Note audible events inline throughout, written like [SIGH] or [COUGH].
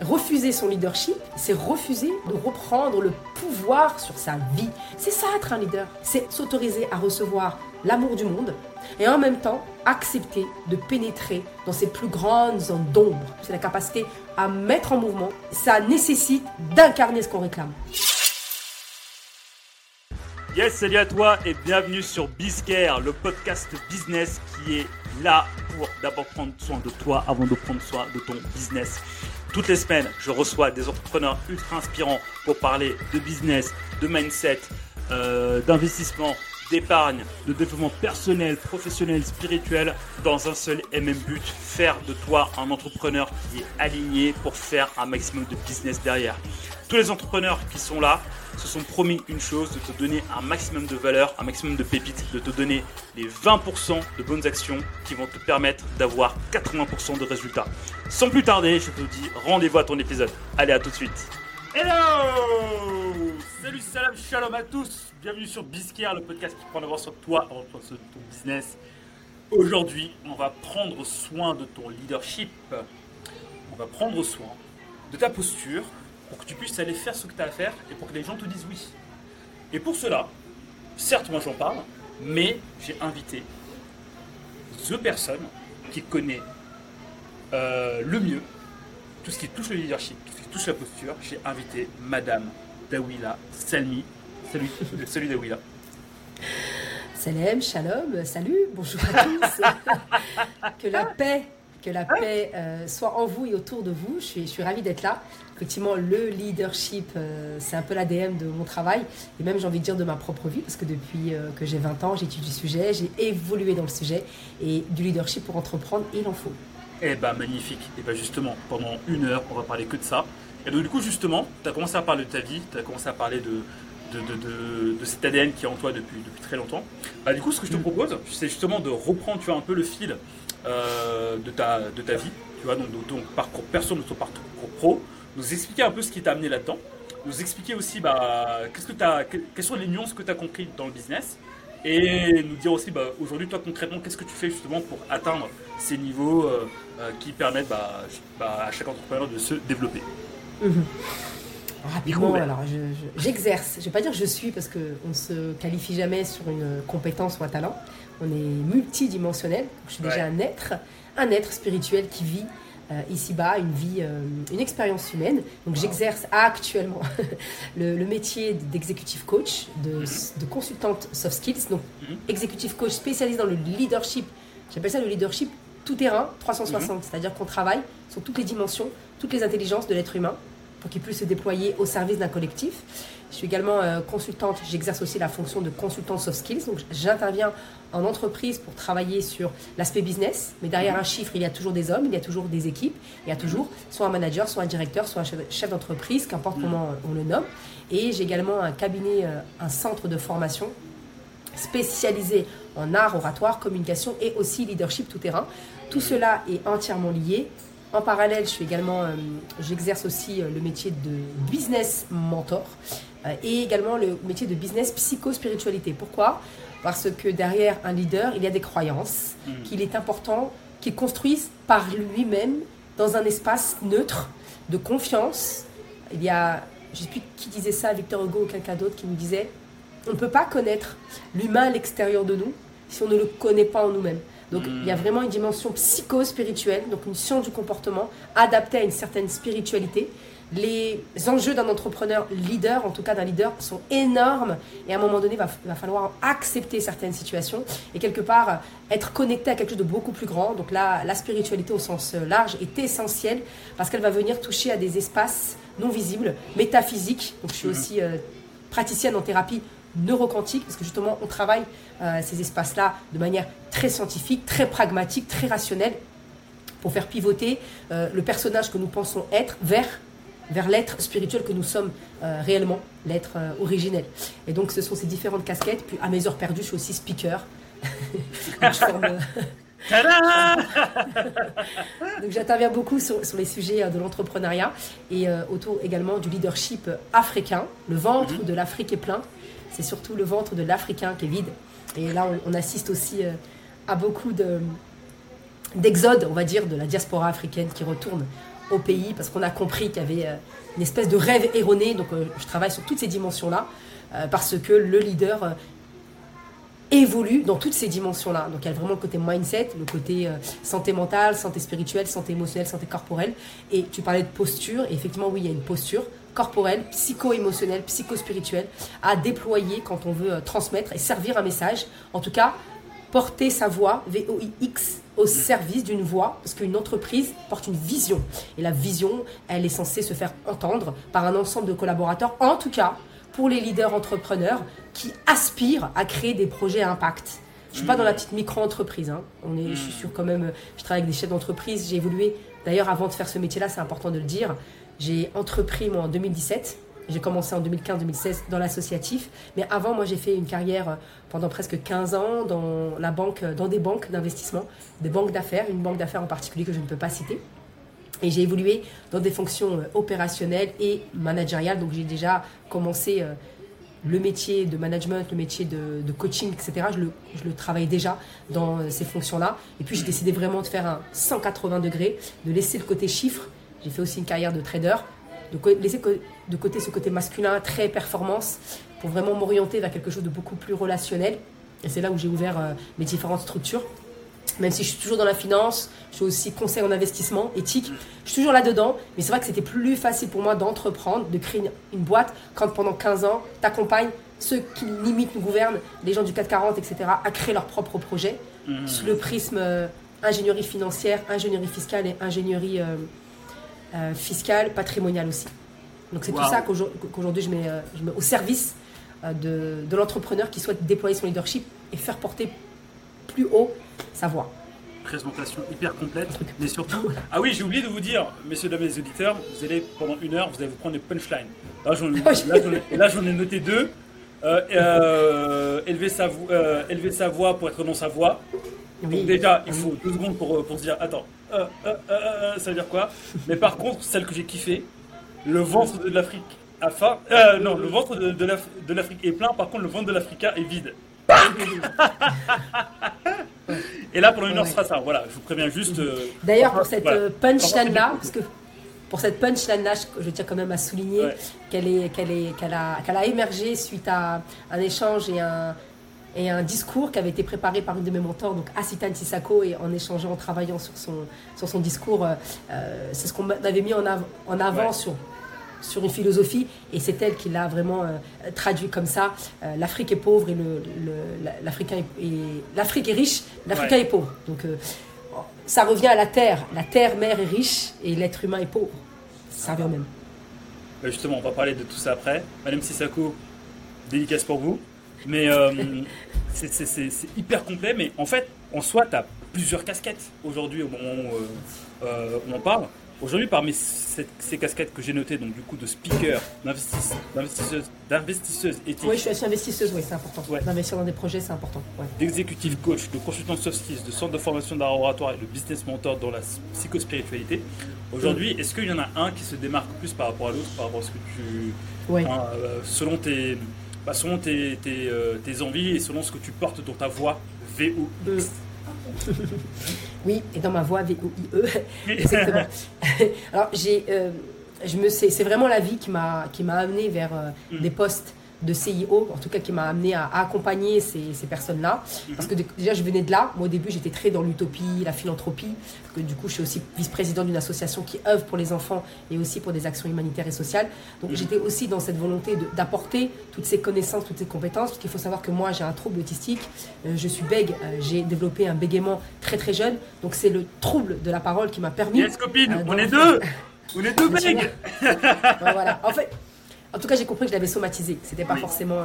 Refuser son leadership, c'est refuser de reprendre le pouvoir sur sa vie. C'est ça être un leader. C'est s'autoriser à recevoir l'amour du monde et en même temps accepter de pénétrer dans ses plus grandes zones d'ombre. C'est la capacité à mettre en mouvement. Ça nécessite d'incarner ce qu'on réclame. Yes, salut à toi et bienvenue sur Bizcare, le podcast business qui est là pour d'abord prendre soin de toi avant de prendre soin de ton business. Toutes les semaines, je reçois des entrepreneurs ultra inspirants pour parler de business, de mindset, euh, d'investissement, d'épargne, de développement personnel, professionnel, spirituel, dans un seul et même but, faire de toi un entrepreneur qui est aligné pour faire un maximum de business derrière. Tous les entrepreneurs qui sont là se sont promis une chose, de te donner un maximum de valeur, un maximum de pépites, de te donner les 20% de bonnes actions qui vont te permettre d'avoir 80% de résultats. Sans plus tarder, je te dis rendez-vous à ton épisode. Allez, à tout de suite. Hello Salut, salam, shalom à tous Bienvenue sur Biscare, le podcast qui prend d'avance sur toi de sur ton business. Aujourd'hui, on va prendre soin de ton leadership. On va prendre soin de ta posture pour que tu puisses aller faire ce que tu as à faire et pour que les gens te disent oui. Et pour cela, certes, moi j'en parle, mais j'ai invité deux personnes qui connaissent euh, le mieux tout ce qui touche le leadership, tout ce qui touche la posture. J'ai invité Madame Dawila Salmi. Salut, salut Dawila. Salam, shalom, salut, bonjour à tous. [LAUGHS] que la paix, que la paix euh, soit en vous et autour de vous. Je suis, je suis ravie d'être là. Effectivement, le leadership, euh, c'est un peu l'ADN de mon travail et même j'ai envie de dire de ma propre vie parce que depuis euh, que j'ai 20 ans, j'étudie le sujet, j'ai évolué dans le sujet et du leadership pour entreprendre, il en faut. Eh ben magnifique. Et ben justement, pendant une heure, on va parler que de ça. Et donc du coup, justement, tu as commencé à parler de ta vie, tu as commencé à parler de, de, de, de, de cet ADN qui est en toi depuis, depuis très longtemps. Bah, du coup, ce que je te propose, c'est justement de reprendre tu vois, un peu le fil euh, de, ta, de ta vie, tu vois, donc de ton parcours perso, de ton parcours pro, nous expliquer un peu ce qui t'a amené là-dedans, nous expliquer aussi bah, qu'est-ce que as, quelles sont les nuances que tu as compris dans le business, et nous dire aussi bah, aujourd'hui, toi concrètement, qu'est-ce que tu fais justement pour atteindre ces niveaux euh, euh, qui permettent bah, bah, à chaque entrepreneur de se développer. Mhm. Rapidement, alors j'exerce. Je, ne vais pas dire je suis parce qu'on ne se qualifie jamais sur une compétence ou un talent. On est multidimensionnel. Je suis déjà un être, un être spirituel qui vit ici-bas une vie, euh, une expérience humaine. Donc j'exerce actuellement [LAUGHS] le, le, métier d'exécutif coach, de, de, consultante soft skills, donc Mhm. exécutif coach spécialisé dans le leadership. J'appelle ça le leadership tout terrain 360, Mhm. c'est-à-dire qu'on travaille sur toutes les dimensions, toutes les intelligences de l'être humain pour qu'il puisse se déployer au service d'un collectif. Je suis également euh, consultante, j'exerce aussi la fonction de consultant soft skills, donc j'interviens en entreprise pour travailler sur l'aspect business, mais derrière un chiffre, il y a toujours des hommes, il y a toujours des équipes, il y a toujours soit un manager, soit un directeur, soit un chef- d'entreprise, qu'importe comment on le nomme. Et j'ai également un cabinet, euh, un centre de formation spécialisé en art oratoire, communication et aussi leadership tout terrain. Tout cela est entièrement lié. En parallèle, je suis également, euh, j'exerce aussi le métier de business mentor et également le métier de business psycho-spiritualité. Pourquoi? Parce que derrière un leader, il y a des croyances Mhm. qu'il est important qu'il construise par lui-même dans un espace neutre de confiance. Il y a, je ne sais plus qui disait ça, Victor Hugo ou quelqu'un d'autre qui nous disait on ne peut pas connaître l'humain à l'extérieur de nous si on ne le connaît pas en nous-mêmes. Donc il y a vraiment une dimension psycho-spirituelle, donc une science du comportement adaptée à une certaine spiritualité. Les enjeux d'un entrepreneur leader, en tout cas d'un leader, sont énormes et à un moment donné, il va, va falloir accepter certaines situations et quelque part euh, être connecté à quelque chose de beaucoup plus grand. Donc là, la spiritualité au sens euh, large est essentielle parce qu'elle va venir toucher à des espaces non visibles, métaphysiques. Donc je suis Mhm. aussi euh, praticienne en thérapie neuroquantique, parce que justement, on travaille euh, ces espaces-là de manière très scientifique, très pragmatique, très rationnelle, pour faire pivoter euh, le personnage que nous pensons être vers, vers l'être spirituel que nous sommes euh, réellement, l'être euh, originel. Et donc, ce sont ces différentes casquettes. Puis, à mes heures perdues, je suis aussi speaker. [LAUGHS] Donc, je forme, euh, [LAUGHS] Donc j'interviens beaucoup sur, sur les sujets de l'entrepreneuriat et euh, autour également du leadership africain. Le ventre Mhm. de l'Afrique est plein. C'est surtout le ventre de l'Africain qui est vide. Et là, on, on assiste aussi à beaucoup de- d'exode, on va dire, de la diaspora africaine qui retourne au pays parce qu'on a compris qu'il y avait euh, une espèce de rêve erroné. Donc euh, je travaille sur toutes ces dimensions-là euh, parce que le leader évolue dans toutes ces dimensions-là. Donc il y a vraiment le côté mindset, le côté santé mentale, santé spirituelle, santé émotionnelle, santé corporelle. Et tu parlais de posture, et effectivement oui, il y a une posture corporelle, psycho-émotionnelle, psycho-spirituelle à déployer quand on veut transmettre et servir un message. En tout cas, porter sa voix, V-O-I-X, au service d'une voix, parce qu'une entreprise porte une vision. Et la vision, elle est censée se faire entendre par un ensemble de collaborateurs, en tout cas pour les leaders entrepreneurs qui aspirent à créer des projets à impact. Je suis pas dans la petite micro-entreprise. hein. On est, je suis sur quand même, je travaille avec des chefs d'entreprise. J'ai évolué. D'ailleurs, avant de faire ce métier-là, c'est important de le dire. J'ai entrepris moi en 2017. J'ai commencé en 2015-2016 dans l'associatif. Mais avant, moi, j'ai fait une carrière euh, pendant presque 15 ans dans la banque, dans des banques d'investissement, des banques d'affaires, une banque d'affaires en particulier que je ne peux pas citer. Et j'ai évolué dans des fonctions euh, opérationnelles et managériales. Donc j'ai déjà commencé euh, le métier de management, le métier de, coaching, etc. Je le, je le travaille déjà dans euh, ces fonctions-là. Et puis j'ai décidé vraiment de faire un 180 degrés, de laisser le côté chiffre. J'ai fait aussi une carrière de trader, de laisser de côté ce côté masculin, très performance, pour vraiment m'orienter vers quelque chose de beaucoup plus relationnel. Et c'est là où j'ai ouvert euh, mes différentes structures même si je suis toujours dans la finance, je suis aussi conseil en investissement, éthique, je suis toujours là-dedans, mais c'est vrai que c'était plus facile pour moi d'entreprendre, de créer une, une boîte, quand pendant 15 ans, tu accompagnes ceux qui limitent nous gouvernent, les gens du 440, etc., à créer leur propre projet, sous le prisme euh, ingénierie financière, ingénierie fiscale et ingénierie euh, euh, fiscale, patrimoniale aussi. Donc c'est Wow. tout ça qu'aujourd'hui qu'aujourd'hui je, mets, euh, je mets au service euh, de, de l'entrepreneur qui souhaite déployer son leadership et faire porter plus haut sa voix. Présentation hyper complète, mais surtout. [LAUGHS] Ah oui, j'ai oublié de vous dire, messieurs, dames les auditeurs, vous allez pendant une heure, vous allez vous prendre des punchlines. Là, j'en ai, [LAUGHS] ai noté deux. Euh, euh, élever, sa, vo- euh, élever sa voix pour être dans sa voix. Donc Oui. déjà, il faut deux secondes pour, euh, pour se dire, attends, euh, euh, ça veut dire quoi? Mais par contre, celle que j'ai kiffé, le ventre de l'Afrique a faim. Euh, non, le ventre de, de l'Af- de l'Afrique est plein, par contre, le ventre de l'Africa est vide. [LAUGHS] Et là, pendant une heure, ce sera ça. Voilà, je vous préviens juste. D'ailleurs, pour cette voilà. punchline-là, parce que pour cette punchline-là, je, je tiens quand même à souligner Ouais. qu'elle est, qu'elle est, qu'elle a, qu'elle a émergé suite à un échange et un, et un discours qui avait été préparé par une de mes mentors, donc Asitan Sissako, et en échangeant, en travaillant sur son, sur son discours, euh, euh, c'est ce qu'on avait mis en, av- en avant Ouais. sur sur une philosophie et c'est elle qui l'a vraiment euh, traduit comme ça. Euh, L'Afrique est pauvre et le, le- la- l'Africain est, l'Afrique est riche, l'Africain Ouais. est pauvre. Donc euh, ça revient à la terre. La terre mère est riche et l'être humain est pauvre. Ça revient même. Bah, justement, on va parler de tout ça après. Madame Sissako, dédicace pour vous. Mais euh, c'est- hyper complet. Mais en fait, en soi, tu as plusieurs casquettes aujourd'hui au moment où, euh, euh, où on parle. Aujourd'hui, parmi ces, ces casquettes que j'ai notées, donc du coup de speaker, d'investis- d'investisseuse, d'investisseuse éthique, Oui, je suis investisseuse, oui, c'est important. Ouais. D'investir dans des projets, c'est important. ouais. d'exécutive coach, de consultant soft skills, de centre de formation d'art oratoire et de business mentor dans la psychospiritualité. Aujourd'hui, est-ce qu'il y en a un qui se démarque plus par rapport à l'autre, par rapport à ce que tu, Ouais. Enfin, euh, selon tes, bah, selon tes, tes, euh, tes envies et selon ce que tu portes dans ta voix VO. Mm. [LAUGHS] Oui, et dans ma voix V-O-I-E. [LAUGHS] Exactement. Alors, j'ai, euh, je me sais, c'est vraiment la vie qui m'a, qui m'a amené vers euh, Mm. des postes de CIO, en tout cas qui m'a amené à, à accompagner ces, ces personnes-là. Parce que dé- déjà, je venais de là. Moi, au début, j'étais très dans l'utopie, la philanthropie. Parce que du coup, je suis aussi vice-président d'une association qui œuvre pour les enfants et aussi pour des actions humanitaires et sociales. Donc, j'étais aussi dans cette volonté d'apporter toutes ces connaissances, toutes ces compétences. Parce qu'il faut savoir que moi, j'ai un trouble autistique. Euh, je suis bègue. Euh, j'ai développé un bégaiement très très jeune. Donc, c'est le trouble de la parole qui m'a permis. Yes, copine, Euh, on est deux [LAUGHS] On est deux. Ouais, voilà. En fait, en tout cas, j'ai compris que je l'avais somatisé. C'était pas Oui. forcément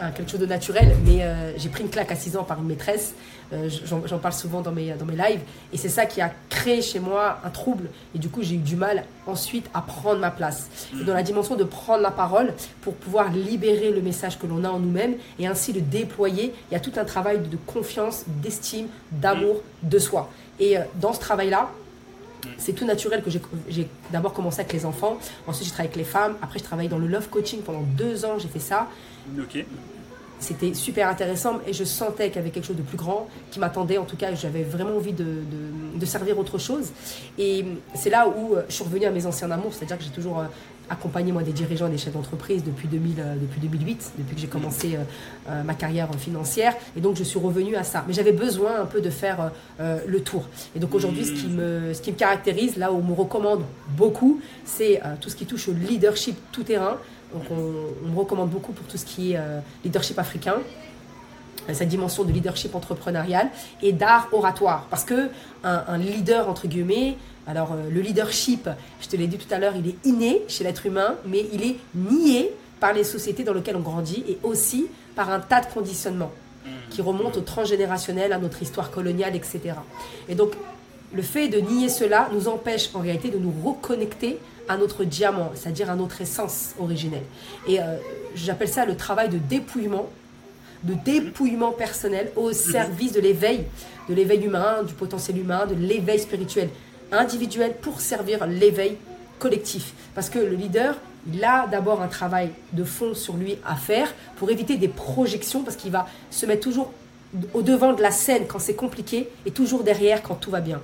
euh, quelque chose de naturel, mais euh, j'ai pris une claque à 6 ans par une maîtresse. Euh, J'en parle souvent dans mes, dans mes lives. Et c'est ça qui a créé chez moi un trouble. Et du coup, j'ai eu du mal ensuite à prendre ma place. Et dans la dimension de prendre la parole pour pouvoir libérer le message que l'on a en nous-mêmes et ainsi le déployer, il y a tout un travail de, confiance, d'estime, d'amour de soi. Et dans ce travail-là, c'est tout naturel que j'ai- d'abord commencé avec les enfants, ensuite j'ai travaillé avec les femmes, après je travaillé dans le love coaching pendant deux ans, j'ai fait ça. Ok. c'était super intéressant et je sentais qu'il y avait quelque chose de plus grand qui m'attendait. En tout cas, j'avais vraiment envie de, de, servir autre chose. Et c'est là où je suis revenue à mes anciens amours, c'est-à-dire que j'ai toujours accompagné moi des dirigeants et des chefs d'entreprise depuis, 2000, depuis 2008, depuis que j'ai commencé ma carrière financière. Et donc je suis revenue à ça. Mais j'avais besoin un peu de faire le tour. Et donc aujourd'hui, ce, qui me, ce qui me caractérise, là où on me recommande beaucoup, c'est tout ce qui touche au leadership tout terrain. Donc on, me recommande beaucoup pour tout ce qui est euh, leadership africain, euh, cette dimension de leadership entrepreneurial et d'art oratoire. Parce que un, leader, entre guillemets, alors euh, le leadership, je te l'ai dit tout à l'heure, il est inné chez l'être humain, mais il est nié par les sociétés dans lesquelles on grandit et aussi par un tas de conditionnements qui remontent au transgénérationnel, à notre histoire coloniale, etc. Et donc, le fait de nier cela nous empêche en réalité de nous reconnecter à notre diamant, c'est-à-dire à notre essence originelle. Et euh, j'appelle ça le travail de dépouillement, de dépouillement personnel au service de l'éveil, de l'éveil humain, du potentiel humain, de l'éveil spirituel individuel pour servir l'éveil collectif. Parce que le leader, il a d'abord un travail de fond sur lui à faire pour éviter des projections, parce qu'il va se mettre toujours au devant de la scène quand c'est compliqué et toujours derrière quand tout va bien.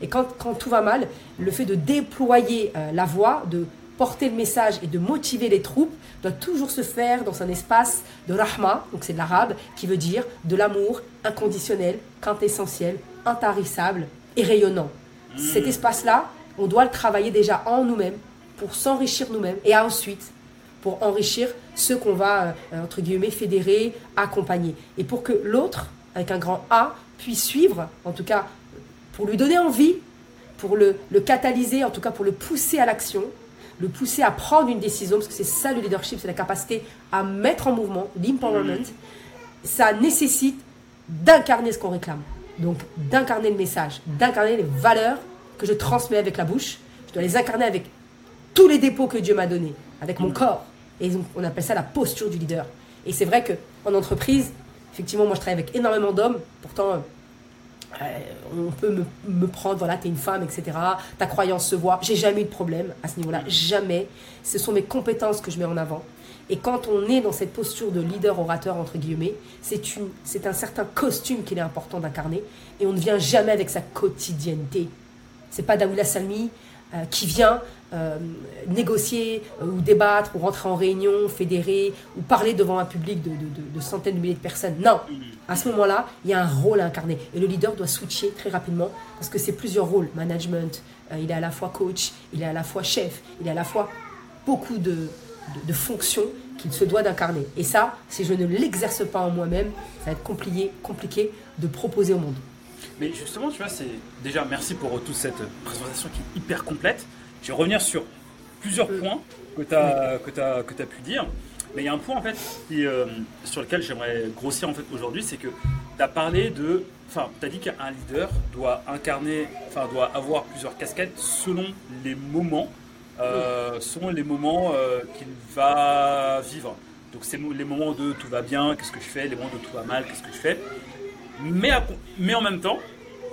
Et quand, quand tout va mal, le fait de déployer euh, la voix, de porter le message et de motiver les troupes doit toujours se faire dans un espace de rahma, donc c'est de l'arabe, qui veut dire de l'amour inconditionnel, quintessentiel, intarissable et rayonnant. Cet espace-là, on doit le travailler déjà en nous-mêmes pour s'enrichir nous-mêmes et ensuite pour enrichir ceux qu'on va, euh, entre guillemets, fédérer, accompagner. Et pour que l'autre, avec un grand A, puisse suivre, en tout cas pour lui donner envie, pour le, le catalyser, en tout cas pour le pousser à l'action, le pousser à prendre une décision, parce que c'est ça le leadership, c'est la capacité à mettre en mouvement, l'empowerment, ça nécessite d'incarner ce qu'on réclame. Donc d'incarner le message, d'incarner les valeurs que je transmets avec la bouche. Je dois les incarner avec tous les dépôts que Dieu m'a donnés, avec mon mm. corps. Et donc, on appelle ça la posture du leader. Et c'est vrai qu'en entreprise, effectivement, moi je travaille avec énormément d'hommes, pourtant euh, on peut me, me prendre, voilà, t'es une femme, etc. Ta croyance se voit. J'ai jamais eu de problème à ce niveau-là, jamais. Ce sont mes compétences que je mets en avant. Et quand on est dans cette posture de leader orateur, entre guillemets, c'est, un certain costume qu'il est important d'incarner. Et on ne vient jamais avec sa quotidienneté. C'est pas Daoula Salmi euh, qui vient euh, négocier euh, ou débattre ou rentrer en réunion, fédérer ou parler devant un public de, centaines de milliers de personnes. Non, à ce moment-là, il y a un rôle à incarner et le leader doit switcher très rapidement parce que c'est plusieurs rôles. Management, il est à la fois coach, il est à la fois chef, il est à la fois beaucoup de, fonctions qu'il se doit d'incarner. Et ça, si je ne l'exerce pas en moi-même, ça va être compliqué, compliqué de proposer au monde. Mais justement, tu vois, c'est déjà merci pour toute cette présentation qui est hyper complète. Je vais revenir sur plusieurs euh, points que tu as, que que as pu dire. Mais il y a un point en fait euh, sur lequel j'aimerais grossir en fait aujourd'hui, c'est que tu as parlé de. Enfin, tu as dit qu'un leader doit incarner, enfin, doit avoir plusieurs casquettes selon les moments, euh, selon les moments qu'il va vivre. Donc, c'est les moments de tout va bien, qu'est-ce que je fais, les moments de tout va mal, qu'est-ce que je fais. Mais, mais en même temps,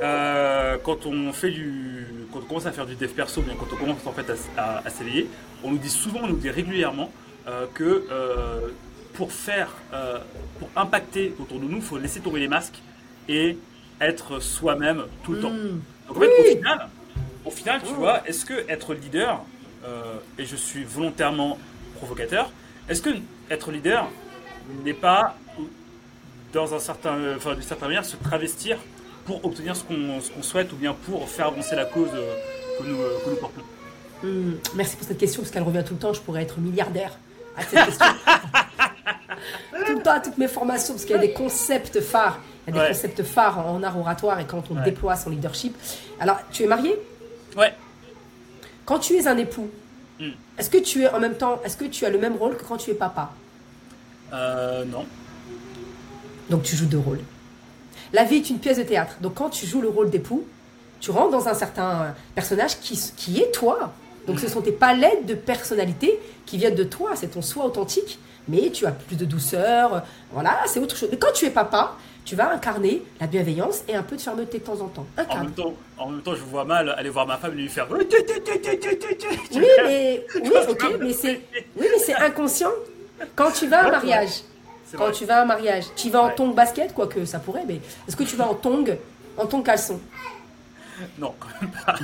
euh, quand on fait du, quand on commence à faire du dev perso, bien quand on commence en fait à, s'éveiller, on nous dit souvent, on nous dit régulièrement euh, que euh, pour faire, pour impacter autour de nous, il faut laisser tomber les masques et être soi-même tout le temps. Hmm. Donc en fait, au final, au final, tu oh. vois, est-ce que être leader, et je suis volontairement provocateur, est-ce que être leader n'est pas dans un certain, enfin, d'une certaine manière, se travestir pour obtenir ce qu'on souhaite ou bien pour faire avancer la cause euh, que nous, euh, que nous portons? Hum, Merci pour cette question parce qu'elle revient tout le temps. Je pourrais être milliardaire à cette question. [LAUGHS] tout le temps à toutes mes formations parce qu'il y a des concepts phares. Il y a des concepts phares en art oratoire et quand on déploie son leadership. Alors, tu es marié? Ouais. Quand tu es un époux, hum. est-ce que tu es en même temps, est-ce que tu as le même rôle que quand tu es papa euh, Non. Donc tu joues deux rôles. La vie est une pièce de théâtre. Donc quand tu joues le rôle d'époux, tu rentres dans un certain personnage qui, qui est toi. Donc ce sont tes palettes de personnalité qui viennent de toi, c'est ton soi authentique, mais tu as plus de douceur, voilà, c'est autre chose. Mais quand tu es papa, tu vas incarner la bienveillance et un peu de fermeté de temps en temps. En même temps, en même temps, je vois mal aller voir ma femme et lui faire. Oui, mais, oui, [LAUGHS] ok, mais c'est, [LAUGHS] oui, mais c'est inconscient. Quand tu vas à un mariage, quand tu vas à un mariage. Tu vas en tongs basket, quoique ça pourrait, mais est-ce que tu vas en tongs, en tongs caleçon? Non, quand même pas.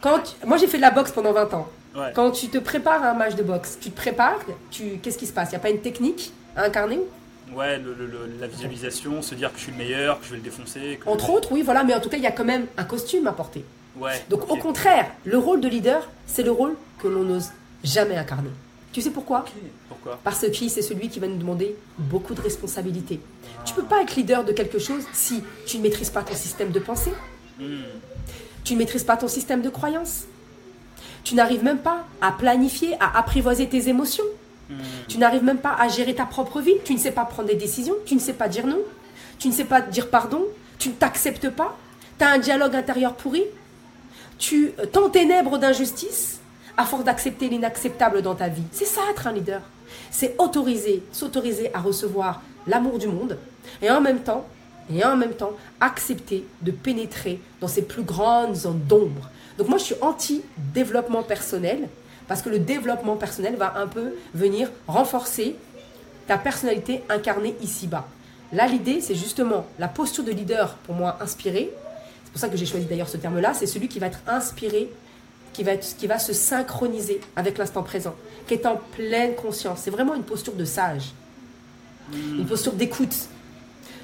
Quand Moi, j'ai fait de la boxe pendant 20 ans. Quand tu te prépares à un match de boxe, tu te prépares, tu... qu'est-ce qui se passe? Il n'y a pas une technique à incarner? Ouais, la visualisation, se dire que je suis le meilleur, que je vais le défoncer. Entre autres, oui, voilà, mais en tout cas, il y a quand même un costume à porter. Ouais. Donc, au contraire, le rôle de leader, c'est le rôle que l'on n'ose jamais incarner. Tu sais pourquoi Pourquoi? Parce que c'est celui qui va nous demander beaucoup de responsabilités. Tu Tu peux pas être leader de quelque chose si tu ne maîtrises pas ton système de pensée. Hmm. Tu ne maîtrises pas ton système de croyance. Tu n'arrives même pas à planifier, à apprivoiser tes émotions. Hmm. Tu n'arrives même pas à gérer ta propre vie. Tu ne sais pas prendre des décisions. Tu ne sais pas dire non. Tu ne sais pas dire pardon. Tu ne t'acceptes pas. Tu as un dialogue intérieur pourri. Tu t'enténèbres d'injustice à force d'accepter l'inacceptable dans ta vie. C'est ça être un leader. C'est autoriser, s'autoriser à recevoir l'amour du monde et en même temps, et en même temps, accepter de pénétrer dans ces plus grandes zones d'ombre. Donc moi, je suis anti-développement personnel parce que le développement personnel va un peu venir renforcer ta personnalité incarnée ici-bas. Là, l'idée, c'est justement la posture de leader, pour moi, inspiré. C'est pour ça que j'ai choisi d'ailleurs ce terme-là. C'est celui qui va être inspiré qui va, être, qui va se synchroniser avec l'instant présent, qui est en pleine conscience. C'est vraiment une posture de sage, hmm. une posture d'écoute,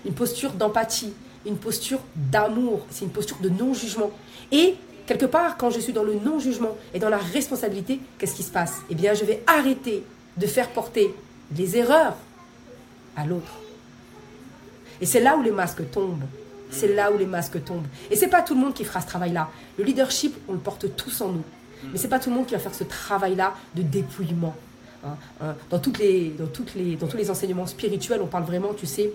une posture d'empathie, une posture d'amour, c'est une posture de non-jugement. Et quelque part, quand je suis dans le non-jugement et dans la responsabilité, qu'est-ce qui se passe? Eh bien, je vais arrêter de faire porter les erreurs à l'autre. Et c'est là où les masques tombent. C'est là où les masques tombent. Et c'est pas tout le monde qui fera ce travail-là. Le leadership, on le porte tous en nous. Mais c'est pas tout le monde qui va faire ce travail-là de dépouillement. Hein, hein. Dans, toutes les, dans, toutes les, dans tous les enseignements spirituels, on parle vraiment, tu sais,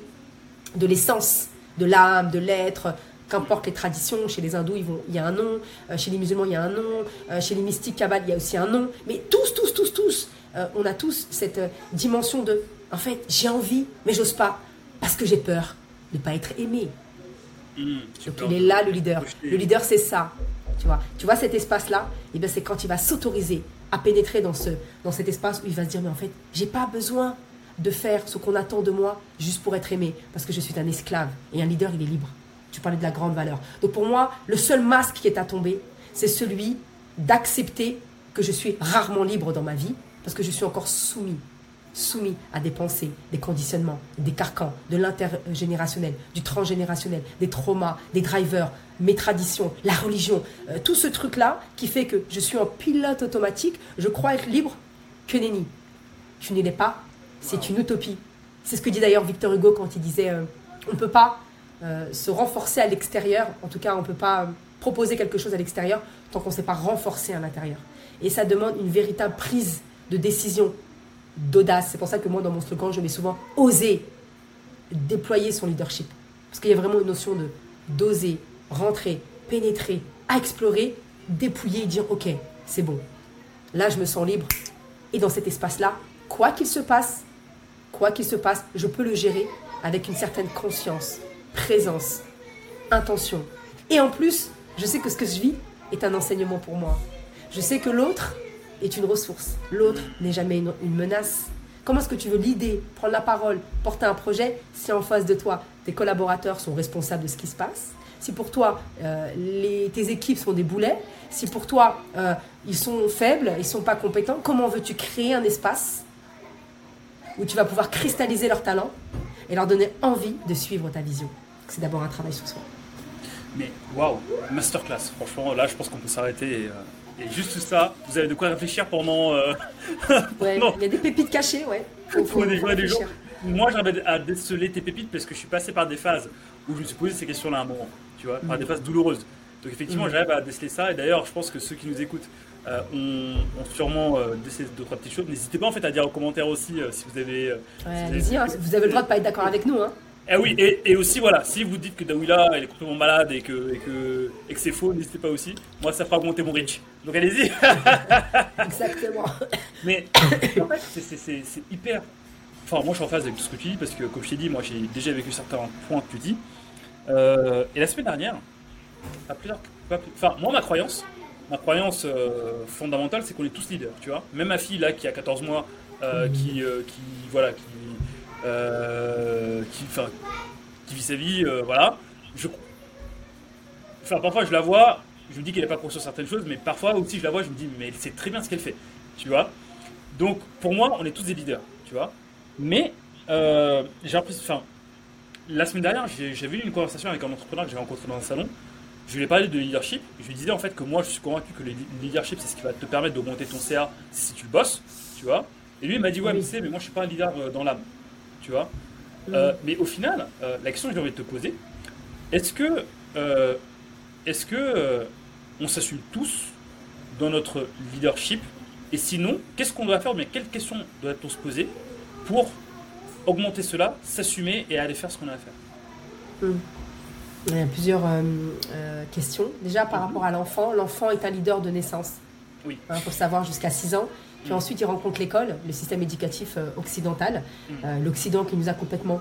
de l'essence, de l'âme, de l'être, qu'importe les traditions, chez les hindous, ils vont, il y a un nom, euh, chez les musulmans, il y a un nom, euh, chez les mystiques Kabbalah, il y a aussi un nom, mais tous, tous, tous, tous, euh, on a tous cette dimension de, en fait, j'ai envie, mais j'ose pas, parce que j'ai peur de ne pas être aimé, Hmm, Donc il est là le leader. Le leader c'est ça. Tu vois, tu vois cet espace-là, et eh c'est quand il va s'autoriser à pénétrer dans, ce, dans cet espace où il va se dire mais en fait, j'ai pas besoin de faire ce qu'on attend de moi juste pour être aimé, parce que je suis un esclave. Et un leader, il est libre. Tu parlais de la grande valeur. Donc pour moi, le seul masque qui est à tomber, c'est celui d'accepter que je suis rarement libre dans ma vie, parce que je suis encore soumis soumis à des pensées, des conditionnements, des carcans, de l'intergénérationnel, du transgénérationnel, des traumas, des drivers, mes traditions, la religion, euh, tout ce truc-là qui fait que je suis en pilote automatique, je crois être libre, que nenni. Tu ne l'es pas, c'est une utopie. C'est ce que dit d'ailleurs Victor Hugo quand il disait euh, on ne peut pas euh, se renforcer à l'extérieur, en tout cas on ne peut pas proposer quelque chose à l'extérieur tant qu'on ne s'est pas renforcé à l'intérieur. Et ça demande une véritable prise de décision d'audace. C'est pour ça que moi, dans mon slogan, je mets souvent oser déployer son leadership. Parce qu'il y a vraiment une notion de d'oser, rentrer, pénétrer, explorer, dépouiller dire ok, c'est bon. Là, je me sens libre. Et dans cet espace-là, quoi qu'il se passe, quoi qu'il se passe, je peux le gérer avec une certaine conscience, présence, intention. Et en plus, je sais que ce que je vis est un enseignement pour moi. Je sais que l'autre, est une ressource. L'autre n'est jamais une, menace. Comment est-ce que tu veux l'idée, prendre la parole, porter un projet si en face de toi, tes collaborateurs sont responsables de ce qui se passe? Si pour toi, euh, tes équipes sont des boulets? Si pour toi, euh, ils sont faibles, ils ne sont pas compétents? Comment veux-tu créer un espace où tu vas pouvoir cristalliser leurs talents et leur donner envie de suivre ta vision? C'est d'abord un travail sur soi. Mais waouh, masterclass. Franchement, là, je pense qu'on peut s'arrêter. Et, euh, et juste ça, vous avez de quoi réfléchir pendant. Euh, [LAUGHS] ouais, il y a des pépites cachées, ouais. Faut, des jours. Moi, j'arrive à déceler tes pépites parce que je suis passé par des phases où je me suis posé ces questions-là à un moment, tu vois, par des mm. phases douloureuses. Donc, effectivement, mm. j'arrive à déceler ça. Et d'ailleurs, je pense que ceux qui nous écoutent euh, ont, sûrement euh, décelé deux, trois petites choses. N'hésitez pas en fait à dire en commentaire aussi si vous avez. ouais, allez-y, hein, vous avez le droit de pas être d'accord [LAUGHS] avec nous, hein. Eh oui, et, aussi, voilà, si vous dites que Dawila, elle est complètement malade et que, et que, et que c'est faux, n'hésitez pas aussi. Moi, ça fera augmenter mon reach. Donc allez-y. [LAUGHS] Exactement. Mais en fait, c'est hyper. Enfin, moi, je suis en phase avec tout ce que tu dis parce que, comme je t'ai dit, moi, j'ai déjà vécu certains points que tu dis. Euh, et la semaine dernière, pas plus Enfin, moi, ma croyance, ma croyance euh, fondamentale, c'est qu'on est tous leaders, tu vois. Même ma fille, là, qui a 14 mois, euh, qui, qui, voilà, qui qui, qui vit sa vie, voilà. Je, enfin, parfois je la vois, je me dis qu'elle n'est pas consciente de certaines choses, mais parfois aussi je la vois, je me dis, mais elle sait très bien ce qu'elle fait, tu vois. Donc pour moi, on est tous des leaders, tu vois. Mais euh, j'ai l'impression, enfin, la semaine dernière, j'ai eu une conversation avec un entrepreneur que j'ai rencontré dans un salon. Je lui ai parlé de leadership. Je lui disais en fait que moi, je suis convaincu que le leadership, c'est ce qui va te permettre d'augmenter ton CA si tu le bosses, tu vois. Et lui, il m'a dit, ouais, mais mais moi, je suis pas un leader euh, dans l'âme, tu vois. Euh, mais au final, la question que j'ai envie de te poser, est-ce que, est-ce que on s'assume tous dans notre leadership? Et sinon, qu'est-ce qu'on doit faire? Mais quelles questions doit-on se poser pour augmenter cela, s'assumer et aller faire ce qu'on a à faire? Hmm. Il y a plusieurs euh, euh, questions. Déjà, par rapport à l'enfant, l'enfant est un leader de naissance. Oui. Il faut savoir jusqu'à 6 ans. Puis ensuite, il rencontre l'école, le système éducatif euh, occidental, hmm. l'Occident qui nous a complètement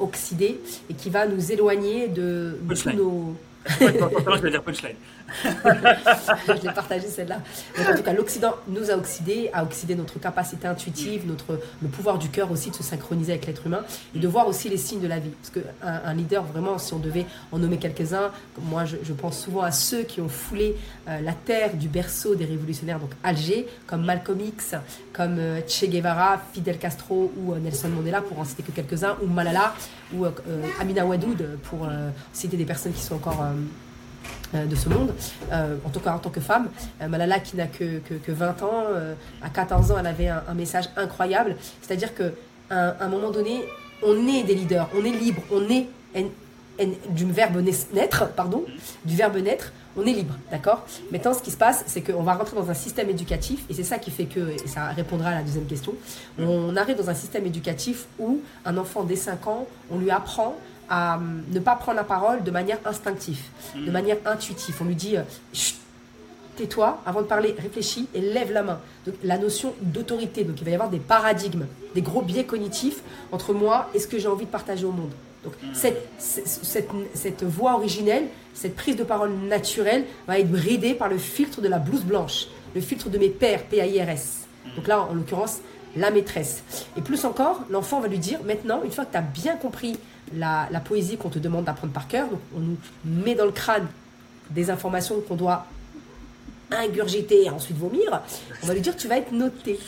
oxydés et qui va nous éloigner de, de tous nos [LAUGHS] je vais dire punchline. [LAUGHS] je l'ai partagé celle-là. en tout cas, l'Occident nous a oxydé, a oxydé notre capacité intuitive, notre, le pouvoir du cœur aussi de se synchroniser avec l'être humain et de voir aussi les signes de la vie. Parce qu'un un leader, vraiment, si on devait en nommer quelques-uns, moi je, pense souvent à ceux qui ont foulé euh, la terre du berceau des révolutionnaires, donc Alger, comme Malcolm X, comme euh, Che Guevara, Fidel Castro ou euh, Nelson Mandela, pour en citer que quelques-uns, ou Malala, ou Amina Wadoud, pour citer des personnes qui sont encore de ce monde, euh, en tout cas en tant que femme. Euh, Malala, qui n'a que, que, 20 ans, à 14 ans, elle avait un, message incroyable. C'est-à-dire qu'à un, un, moment donné, on est des leaders, on est libre, on est du verbe naître, pardon, du verbe naître, on est libre, d'accord? Maintenant, ce qui se passe, c'est qu'on va rentrer dans un système éducatif, et c'est ça qui fait que, et ça répondra à la deuxième question, on arrive dans un système éducatif où un enfant dès 5 ans, on lui apprend à euh, ne pas prendre la parole de manière instinctive, de mm. manière intuitive. On lui dit euh, tais-toi, avant de parler, réfléchis et lève la main. Donc la notion d'autorité. Donc il va y avoir des paradigmes, des gros biais cognitifs entre moi et ce que j'ai envie de partager au monde. Donc mm. cette, cette, cette, voix originelle, cette prise de parole naturelle va être bridée par le filtre de la blouse blanche, le filtre de mes pères, P-A-I-R-S. Mm. Donc là, en l'occurrence, la maîtresse. Et plus encore, l'enfant va lui dire, maintenant, une fois que tu as bien compris la, poésie qu'on te demande d'apprendre par cœur. Donc, on nous met dans le crâne des informations qu'on doit ingurgiter et ensuite vomir. On va lui dire tu vas être noté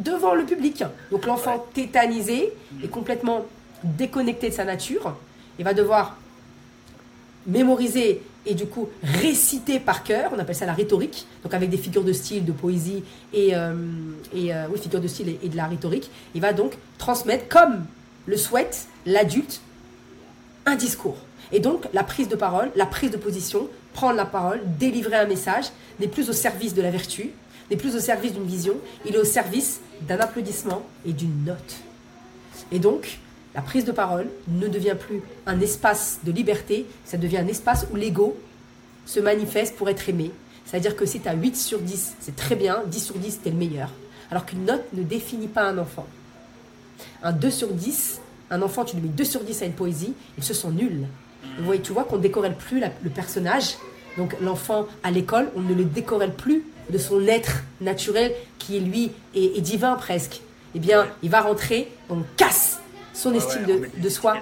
devant le public. Donc l'enfant tétanisé est complètement déconnecté de sa nature. Il va devoir mémoriser et du coup réciter par cœur, on appelle ça la rhétorique, donc avec des figures de style, de poésie et, euh, et euh, oui, figures de style et, et, de la rhétorique. Il va donc transmettre comme le souhaite l'adulte un discours. Et donc, la prise de parole, la prise de position, prendre la parole, délivrer un message, n'est plus au service de la vertu, n'est plus au service d'une vision, il est au service d'un applaudissement et d'une note. Et donc, la prise de parole ne devient plus un espace de liberté, ça devient un espace où l'ego se manifeste pour être aimé. C'est-à-dire que si tu as 8 sur 10, c'est très bien, 10 sur 10, tu es le meilleur. Alors qu'une note ne définit pas un enfant un 2 sur 10, un enfant, tu lui mets 2 sur 10 à une poésie, ils se sent nuls. Vous voyez, tu vois qu'on ne décorelle plus le personnage. Donc l'enfant à l'école, on ne le décorelle plus de son être naturel qui, lui, est, divin presque. Eh bien, il va rentrer, on casse son estime de, soi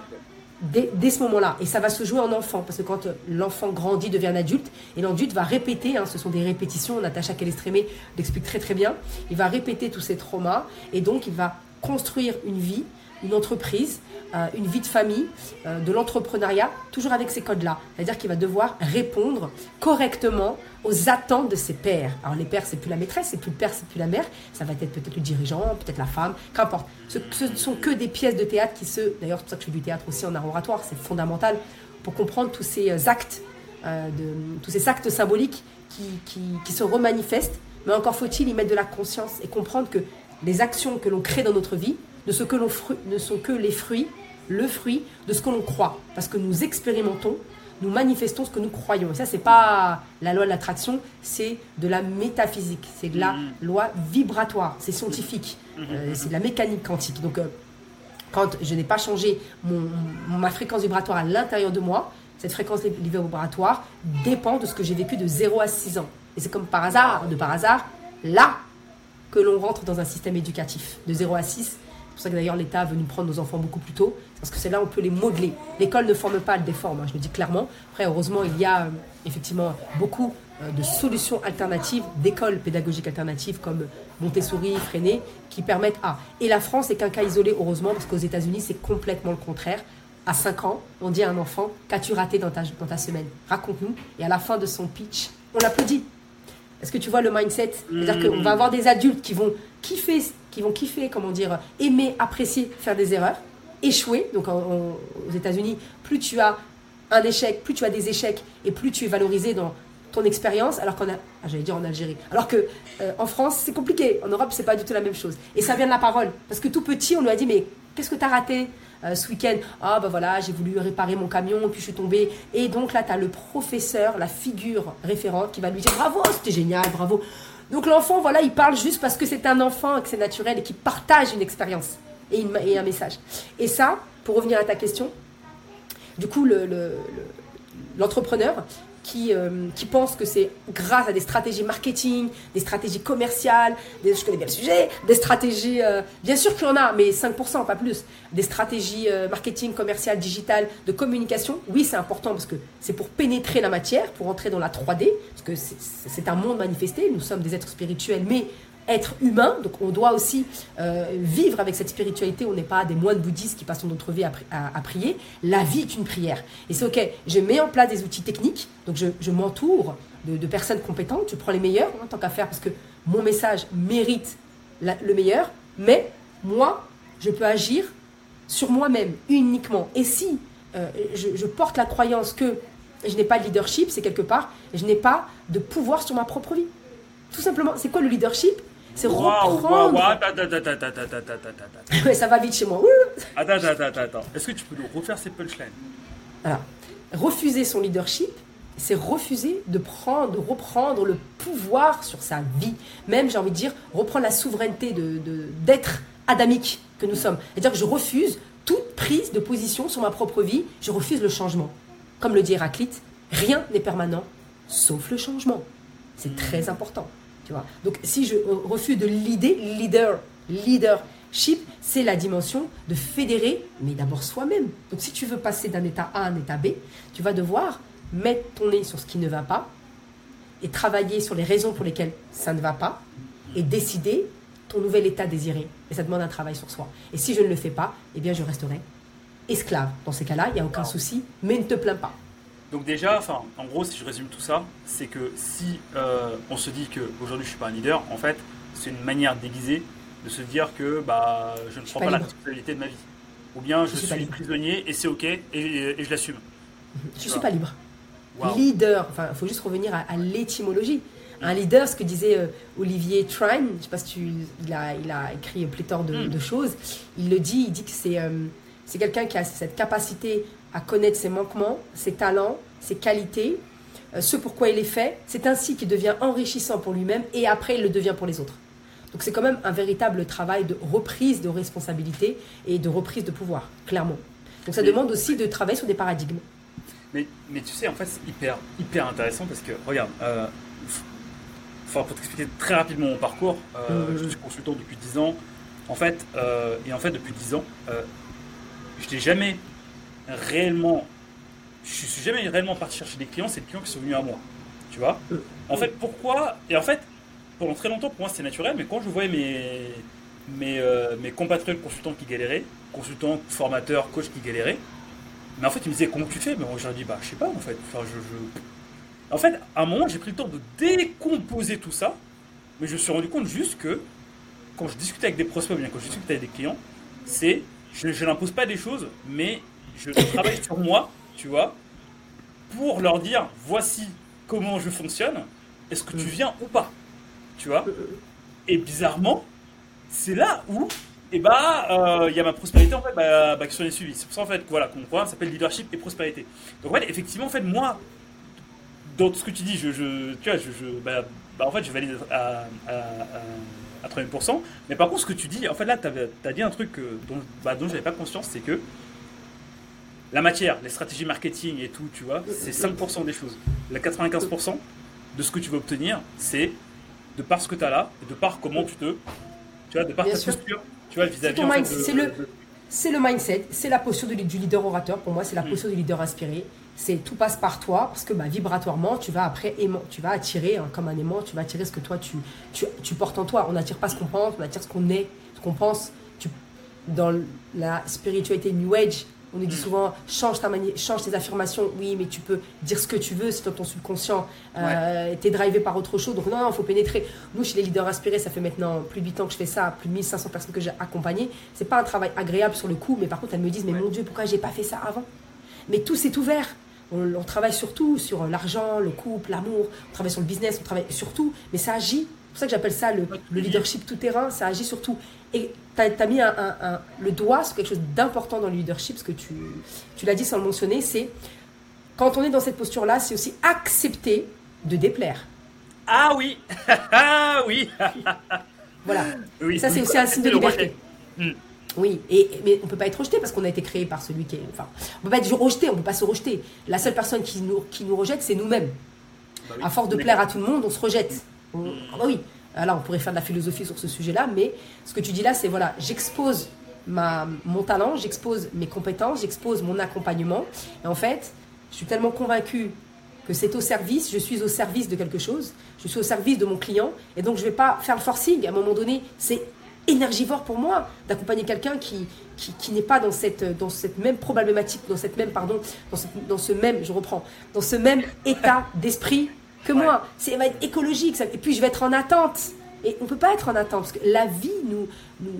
dès, ce moment-là. Et ça va se jouer en enfant, parce que quand l'enfant grandit, devient un adulte, et l'adulte va répéter, hein, ce sont des répétitions, Natacha Kelestrémé l'explique très très bien, il va répéter tous ces traumas, et donc il va construire une vie, une entreprise, euh, une vie de famille, euh, de l'entrepreneuriat, toujours avec ces codes-là. C'est-à-dire qu'il va devoir répondre correctement aux attentes de ses pères. Alors les pères, c'est plus la maîtresse, c'est plus le père, c'est plus la mère, ça va être peut-être le dirigeant, peut-être la femme, qu'importe. Ce, ne sont que des pièces de théâtre qui se... D'ailleurs, c'est pour ça que je fais du théâtre aussi en art oratoire, c'est fondamental pour comprendre tous ces euh, actes, de, tous ces actes symboliques qui, qui, qui se remanifestent. Mais encore faut-il y mettre de la conscience et comprendre que les actions que l'on crée dans notre vie ne sont que, ne sont que les fruits, le fruit de ce que l'on croit. Parce que nous expérimentons, nous manifestons ce que nous croyons. Et ça, c'est pas la loi de l'attraction, c'est de la métaphysique, c'est de la mm-hmm. loi vibratoire, c'est scientifique, mm-hmm. euh, c'est de la mécanique quantique. Donc, euh, quand je n'ai pas changé ma fréquence vibratoire à l'intérieur de moi, cette fréquence vibratoire dépend de ce que j'ai vécu de 0 à 6 ans. Et c'est comme par hasard, de par hasard, là, que l'on rentre dans un système éducatif de 0 à 6 pour ça que d'ailleurs l'État a venu prendre nos enfants beaucoup plus tôt, parce que c'est là où on peut les modeler. L'école ne forme pas, elle déforme, hein, je le dis clairement. Après, heureusement, il y a euh, effectivement beaucoup euh, de solutions alternatives, d'écoles pédagogiques alternatives comme Montessori, Freinet, qui permettent à. Et la France n'est qu'un cas isolé, heureusement, parce qu'aux États-Unis, c'est complètement le contraire. À 5 ans, on dit à un enfant Qu'as-tu raté dans ta, dans ta semaine? Raconte-nous. Et à la fin de son pitch, on l'applaudit. Est-ce que tu vois le mindset? C'est-à-dire qu'on va avoir des adultes qui vont kiffer, qui vont kiffer, comment dire, aimer, apprécier, faire des erreurs, échouer. Donc aux États-Unis, plus tu as un échec, plus tu as des échecs et plus tu es valorisé dans ton expérience, alors qu'en a, ah, j'allais dire en Algérie, alors que euh, en France c'est compliqué, en Europe c'est pas du tout la même chose. Et ça vient de la parole, parce que tout petit on lui a dit mais qu'est-ce que tu as raté? Euh, ce week-end Ah bah voilà, j'ai voulu réparer mon camion, puis je suis tombée. Et donc là tu as le professeur, la figure référente qui va lui dire bravo, c'était génial, bravo. Donc l'enfant voilà, il parle juste parce que c'est un enfant, que c'est naturel et qu'il partage une expérience et, un message. Et ça, pour revenir à ta question, du coup l'entrepreneur, le, qui, euh, pensent que c'est grâce à des stratégies marketing, des stratégies commerciales, je connais bien le sujet, des stratégies, euh, bien sûr qu'il y en a, mais 5%, pas plus, des stratégies euh, marketing, commerciales, digitales, de communication. Oui, c'est important parce que c'est pour pénétrer la matière, pour entrer dans la 3D, parce que c'est un monde manifesté, nous sommes des êtres spirituels, mais être humain, donc on doit aussi euh, vivre avec cette spiritualité, on n'est pas des moines bouddhistes qui passent notre vie à, prier, la vie est une prière. Et c'est ok, je mets en place des outils techniques, donc je, m'entoure de, personnes compétentes, je prends les meilleurs en tant qu'à faire, parce que mon message mérite le meilleur, mais moi, je peux agir sur moi-même uniquement. Et si euh, je, porte la croyance que je n'ai pas de leadership, c'est quelque part, je n'ai pas de pouvoir sur ma propre vie. Tout simplement, c'est quoi le leadership? C'est reprendre. ça va vite chez moi. Attends, attends, attends, Est-ce que tu peux nous refaire ces punchlines? Refuser son leadership, c'est refuser de prendre, de reprendre le pouvoir sur sa vie. Même, j'ai envie de dire, reprendre la souveraineté de, d'être adamique que nous sommes. C'est-à-dire que je refuse toute prise de position sur ma propre vie. Je refuse le changement. Comme le dit Héraclite, rien n'est permanent sauf le changement. C'est très important. Donc si je refuse de l'idée, leader, leadership, c'est la dimension de fédérer, mais d'abord soi-même. Donc si tu veux passer d'un état A à un état B, tu vas devoir mettre ton nez sur ce qui ne va pas et travailler sur les raisons pour lesquelles ça ne va pas et décider ton nouvel état désiré. Et ça demande un travail sur soi. Et si je ne le fais pas, eh bien je resterai esclave. Dans ces cas-là, il n'y a aucun souci, mais ne te plains pas. Donc déjà, enfin, en gros, si je résume tout ça, c'est que si euh, on se dit qu'aujourd'hui je suis pas un leader, en fait, c'est une manière déguisée de se dire que bah, je ne prends pas, la responsabilité de ma vie. Ou bien je, suis, prisonnier et c'est ok et, je l'assume. Je ne suis pas libre. Leader, enfin, il faut juste revenir à, l'étymologie. Un leader, ce que disait euh, Olivier Trine, je sais pas si tu, il a, il a écrit pléthore de, hmm. de, choses, il le dit, il dit que c'est euh, c'est quelqu'un qui a cette capacité à connaître ses manquements, ses talents, ses qualités, euh, ce pourquoi il est fait. C'est ainsi qu'il devient enrichissant pour lui-même et après il le devient pour les autres. Donc c'est quand même un véritable travail de reprise de responsabilité et de reprise de pouvoir, clairement. Donc ça demande aussi de travailler sur des paradigmes. Mais, mais tu sais, en fait, c'est hyper, hyper intéressant parce que, regarde, euh, pour t'expliquer très rapidement mon parcours, euh, mm-hmm. je suis consultant depuis 10 ans. En fait, euh, et en fait, depuis 10 ans, je n'ai jamais réellement, je suis jamais réellement parti chercher des clients, c'est les clients qui sont venus à moi. Tu vois? Euh, En fait, pourquoi? Et en fait, pendant très longtemps, pour moi, c'était naturel, mais quand je voyais mes, mes, euh, mes compatriotes consultants qui galéraient, consultants, formateurs, coachs qui galéraient, mais en fait, ils me disaient comment tu fais? Mais moi, je leur dis, bah, je sais pas, en fait. Enfin, je, En fait, à un moment, j'ai pris le temps de décomposer tout ça, mais je me suis rendu compte juste que quand je discutais avec des prospects, bien quand je discutais avec des clients, c'est je, je n'impose pas des choses, mais je travaille sur moi, tu vois, pour leur dire voici comment je fonctionne, est-ce que tu viens ou pas Tu vois Et bizarrement, c'est là où et eh bah euh, il y a ma prospérité en fait bah, bah, qui sont les suivis. C'est pour ça en fait voilà qu'on programme s'appelle leadership et prospérité. Donc en fait effectivement en fait moi dans ce que tu dis je, je tu vois je, je bah, bah, en fait je valide à, à, à, 30%. Mais par contre ce que tu dis en fait là tu as, dit un truc dont bah, dont j'avais pas conscience c'est que la matière, les stratégies marketing et tout, tu vois, c'est 5% des choses. Les 95% de ce que tu veux obtenir, c'est de par ce que tu as là et de par comment tu te Tu vois, de par ta posture, tu vois, vis-à-vis C'est le, c'est le mindset, c'est la posture du leader orateur. Pour moi, c'est la mm. posture du leader inspiré. C'est tout passe par toi parce que bah, vibratoirement, tu vas après aimant, tu vas attirer hein, comme un aimant, tu vas attirer ce que toi tu, tu, tu portes en toi. On n'attire pas ce qu'on pense, on attire ce qu'on est, ce qu'on pense. Tu, dans la spiritualité New Age, on nous dit mm. souvent change, ta change tes affirmations. Oui, mais tu peux dire ce que tu veux, c'est dans ton subconscient. Euh, tu es drivé par autre chose. Donc, non, il faut pénétrer. Nous, chez les leaders inspirés, ça fait maintenant plus de 8 ans que je fais ça, plus de 1500 personnes que j'ai accompagnées. C'est pas un travail agréable sur le coup, mais par contre, elles me disent Mais mon Dieu, pourquoi j'ai pas fait ça avant? Mais tout s'est ouvert. On, travaille surtout sur l'argent, le couple, l'amour, on travaille sur le business, on travaille sur tout, mais ça agit. C'est pour ça que j'appelle ça le, le leadership tout-terrain, ça agit surtout. Et tu as, mis le doigt sur quelque chose d'important dans le leadership, ce que tu, tu l'as dit sans le mentionner, c'est quand on est dans cette posture-là, c'est aussi accepter de déplaire. Ah oui [LAUGHS] Ah oui [LAUGHS] Voilà. ça, c'est aussi un signe de liberté. Hmm. Oui, et, mais on ne peut pas être rejeté parce qu'on a été créé par celui qui est. Enfin, on ne peut pas être rejeté, on ne peut pas se rejeter. La seule personne qui nous, qui nous rejette, c'est nous-mêmes. Bah à force de plaire à tout le monde, on se rejette. ah bah oui, là, on pourrait faire de la philosophie sur ce sujet-là, mais ce que tu dis là, c'est voilà, j'expose ma, mon talent, j'expose mes compétences, j'expose mon accompagnement. Et en fait, je suis tellement convaincue que c'est au service, je suis au service de quelque chose, je suis au service de mon client, et donc je ne vais pas faire le forcing. À un moment donné, c'est énergivore pour moi d'accompagner quelqu'un qui, qui, n'est pas dans cette, dans cette même problématique, dans cette même, pardon, dans dans ce même, je reprends, dans ce même état d'esprit que moi. C'est va être écologique. Ça, et puis je vais être en attente. Et on ne peut pas être en attente parce que la vie nous, nous,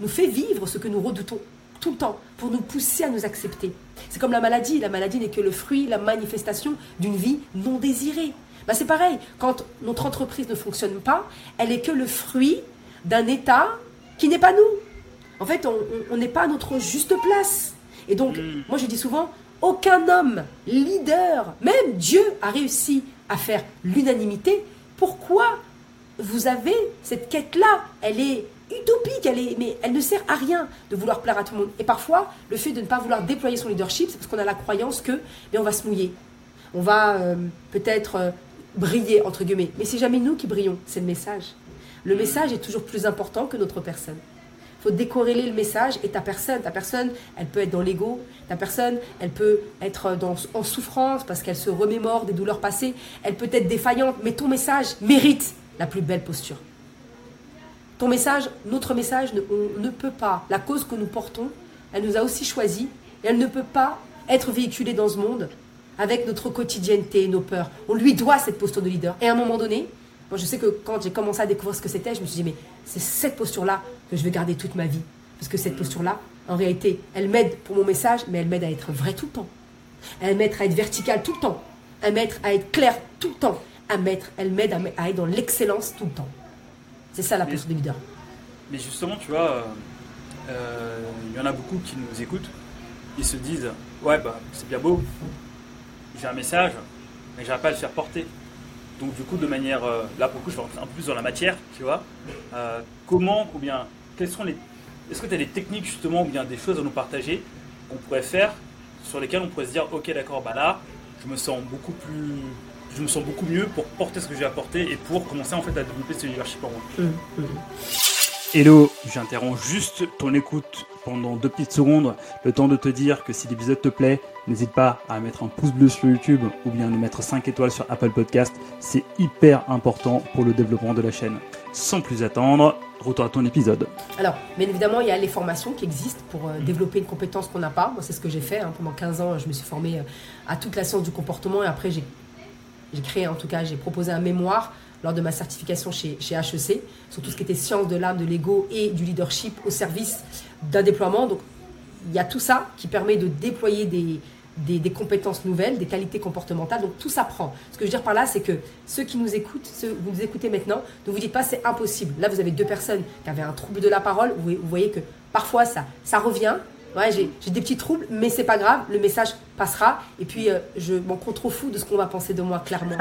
nous, fait vivre ce que nous redoutons tout le temps pour nous pousser à nous accepter. C'est comme la maladie. La maladie n'est que le fruit, la manifestation d'une vie non désirée. Bah, c'est pareil. Quand notre entreprise ne fonctionne pas, elle est que le fruit d'un état qui n'est pas nous. En fait, on n'est pas à notre juste place. Et donc, mm. moi je dis souvent, aucun homme, leader, même Dieu a réussi à faire l'unanimité, pourquoi vous avez cette quête-là? Elle est utopique, elle est, mais elle ne sert à rien de vouloir plaire à tout le monde. Et parfois, le fait de ne pas vouloir déployer son leadership, c'est parce qu'on a la croyance que mais on va se mouiller. On va euh, peut-être euh, briller, entre guillemets. Mais c'est jamais nous qui brillons, c'est le message. Le message est toujours plus important que notre personne. Faut décorréler le message et ta personne. Ta personne, elle peut être dans l'ego. Ta personne, elle peut être dans, en souffrance parce qu'elle se remémore des douleurs passées. Elle peut être défaillante, mais ton message mérite la plus belle posture. Ton message, notre message, on ne peut pas. La cause que nous portons, elle nous a aussi choisi et elle ne peut pas être véhiculée dans ce monde avec notre quotidienneté, nos peurs. On lui doit cette posture de leader. Et à un moment donné, moi je sais que quand j'ai commencé à découvrir ce que c'était, je me suis dit, mais c'est cette posture-là que je vais garder toute ma vie. Parce que cette posture-là, en réalité, elle m'aide pour mon message, mais elle m'aide à être vrai tout le temps. Elle m'aide à être verticale tout le temps. Elle m'aide à être claire tout le temps. Elle m'aide à, être dans l'excellence tout le temps. C'est ça la posture de leader. Mais justement, tu vois, euh, euh, il y en a beaucoup qui nous écoutent. Ils se disent Ouais, bah, c'est bien beau. J'ai un message, mais j'arrive pas à le faire porter. Donc, du coup, de manière. Euh, là, pour le coup, je vais rentrer un peu plus dans la matière, tu vois. comment, ou quels sont les est-ce que tu as des techniques justement ou bien des choses à nous partager qu'on pourrait faire sur lesquelles on pourrait se dire ok d'accord bah là je me sens beaucoup plus je me sens beaucoup mieux pour porter ce que j'ai apporté et pour commencer en fait à développer ce leadership en moi. Mmh, mmh. Hello, j'interromps juste ton écoute pendant deux petites secondes, le temps de te dire que si l'épisode te plaît, n'hésite pas à mettre un pouce bleu sur YouTube ou bien nous mettre 5 étoiles sur Apple Podcast, c'est hyper important pour le développement de la chaîne. Sans plus attendre, retour à ton épisode. Alors, bien évidemment, il y a les formations qui existent pour euh, développer une compétence qu'on n'a pas. Moi, c'est ce que j'ai fait. Hein. Pendant 15 ans, je me suis formée euh, à toute la science du comportement et après, j'ai créé, en tout cas, j'ai proposé un mémoire lors de ma certification chez, chez HEC sur tout ce qui était science de l'âme, de l'ego et du leadership au service d'un déploiement. Donc, il y a tout ça qui permet de déployer des, des, compétences nouvelles, des qualités comportementales. Donc tout s'apprend. Ce que je veux dire par là, c'est que ceux qui nous écoutent, ceux vous nous écoutez maintenant, ne vous dites pas c'est impossible. Là, vous avez deux personnes qui avaient un trouble de la parole. Vous, voyez que parfois ça, ça revient. Ouais, j'ai des petits troubles, mais c'est pas grave, le message passera. Et puis, euh, je m'en compte trop fou de ce qu'on va penser de moi, clairement.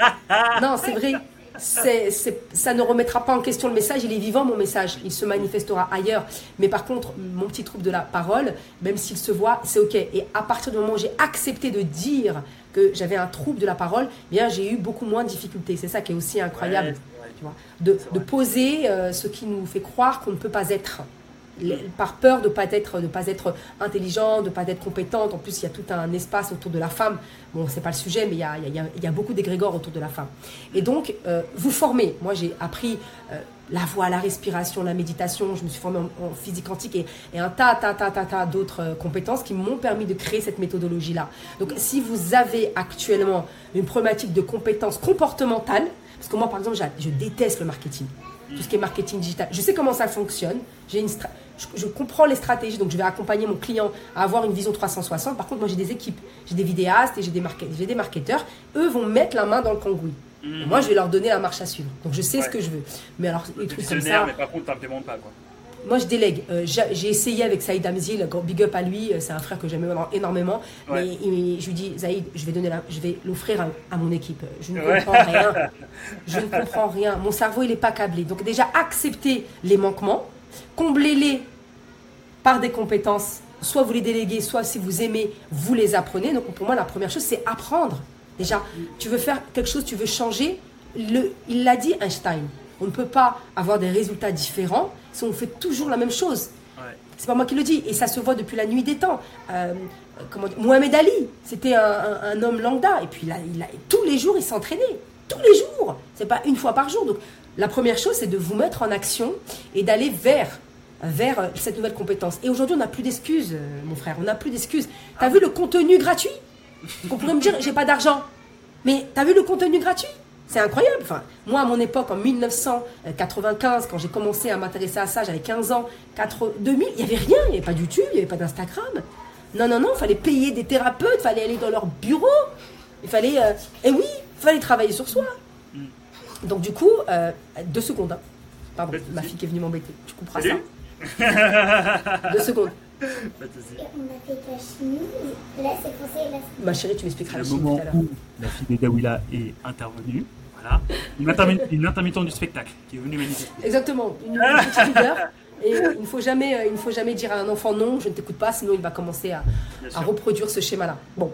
[LAUGHS] non, c'est vrai ça ne remettra pas en question le message, il est vivant mon message, il se manifestera ailleurs. Mais par contre, mon petit trouble de la parole, même s'il se voit, c'est ok. Et à partir du moment où j'ai accepté de dire que j'avais un trouble de la parole, eh bien j'ai eu beaucoup moins de difficultés. C'est ça qui est aussi incroyable. de, de, poser euh, ce qui nous fait croire qu'on ne peut pas être par peur de ne pas, être, de pas être intelligent, de ne pas être compétente. En plus, il y a tout un espace autour de la femme. Bon, c'est pas le sujet, mais il y a, il y a, y a beaucoup d'égrégores autour de la femme. Et donc, euh, vous formez. Moi, j'ai appris euh, la voix, la respiration, la méditation. Je me suis formée en, physique quantique et, et, un tas, tas, tas, tas, tas d'autres euh, compétences qui m'ont permis de créer cette méthodologie-là. Donc, si vous avez actuellement une problématique de compétences comportementales, parce que moi, par exemple, je déteste le marketing tout ce qui est marketing digital. Je sais comment ça fonctionne. J'ai une je, comprends les stratégies, donc je vais accompagner mon client à avoir une vision 360. Par contre, moi, j'ai des équipes, j'ai des vidéastes et j'ai des, j'ai des marketeurs. Eux vont mettre la main dans le cambouis. Mhm. Moi, je vais leur donner la marche à suivre. Donc, je sais ce que je veux. Mais alors, les trucs comme ça. Mais par contre, pas, quoi. Moi, je délègue. Euh, j'ai essayé avec Saïd Amzil, big up à lui, euh, c'est un frère que j'aime énormément. Mais je lui dis, Saïd, je vais, donner je vais l'offrir à, mon équipe. Je ne comprends rien. [LAUGHS] Je ne comprends rien. Mon cerveau, il n'est pas câblé. Donc, déjà, accepter les manquements, combler-les par des compétences. Soit vous les déléguez, soit si vous aimez, vous les apprenez. Donc, pour moi, la première chose, c'est apprendre. Déjà, tu veux faire quelque chose, tu veux changer. Le, il l'a dit, Einstein. On ne peut pas avoir des résultats différents si on fait toujours la même chose. C'est pas moi qui le dis, et ça se voit depuis la nuit des temps. Euh, comment Mohamed Ali, c'était un, homme lambda, et puis là, il a, tous les jours, il s'entraînait. Tous les jours C'est pas une fois par jour. Donc, la première chose, c'est de vous mettre en action et d'aller vers vers euh, cette nouvelle compétence. Et aujourd'hui, on n'a plus d'excuses, euh, mon frère, on n'a plus d'excuses. T'as vu le contenu gratuit? On pourrait me dire, j'ai pas d'argent. Mais t'as vu le contenu gratuit? C'est incroyable. Enfin, moi, à mon époque, en 1995, quand j'ai commencé à m'intéresser à ça, j'avais 15 ans, 4, 2000, il n'y avait rien. Il n'y avait pas de YouTube, il n'y avait pas d'Instagram. Non, non, non, il fallait payer des thérapeutes, il fallait aller dans leur bureau. Il fallait. Euh, et oui, il fallait travailler sur soi. Mm. Donc, du coup, euh, deux secondes. Hein. Pardon, ma fille qui est venue m'embêter. Tu comprends ça? Deux secondes. [LAUGHS] On a fait la chimie. Là, c'est Ma chérie, tu m'expliqueras la chimie. Le moment où la fille de Dawila est intervenue, voilà. Une, intermittente du spectacle qui est venue manifester. Exactement, une, petite [LAUGHS] leader. Et il ne faut jamais, euh, il ne faut jamais dire à un enfant non, je ne t'écoute pas, sinon il va commencer à, à reproduire ce schéma-là. Bon,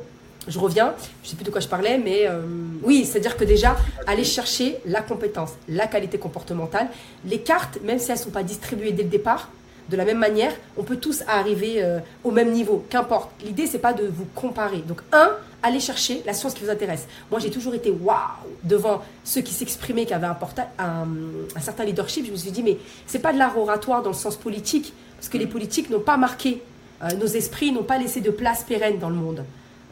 je reviens, je ne sais plus de quoi je parlais, mais euh, oui, c'est-à-dire que déjà, aller chercher la compétence, la qualité comportementale, les cartes, même si elles ne sont pas distribuées dès le départ, de la même manière, on peut tous arriver euh, au même niveau, qu'importe. L'idée, c'est pas de vous comparer. Donc, un, allez chercher la science qui vous intéresse. Moi, j'ai toujours été waouh devant ceux qui s'exprimaient, qui avaient un, un, certain leadership. Je me suis dit, mais c'est pas de l'art oratoire dans le sens politique, parce que les politiques n'ont pas marqué euh, nos esprits, n'ont pas laissé de place pérenne dans le monde.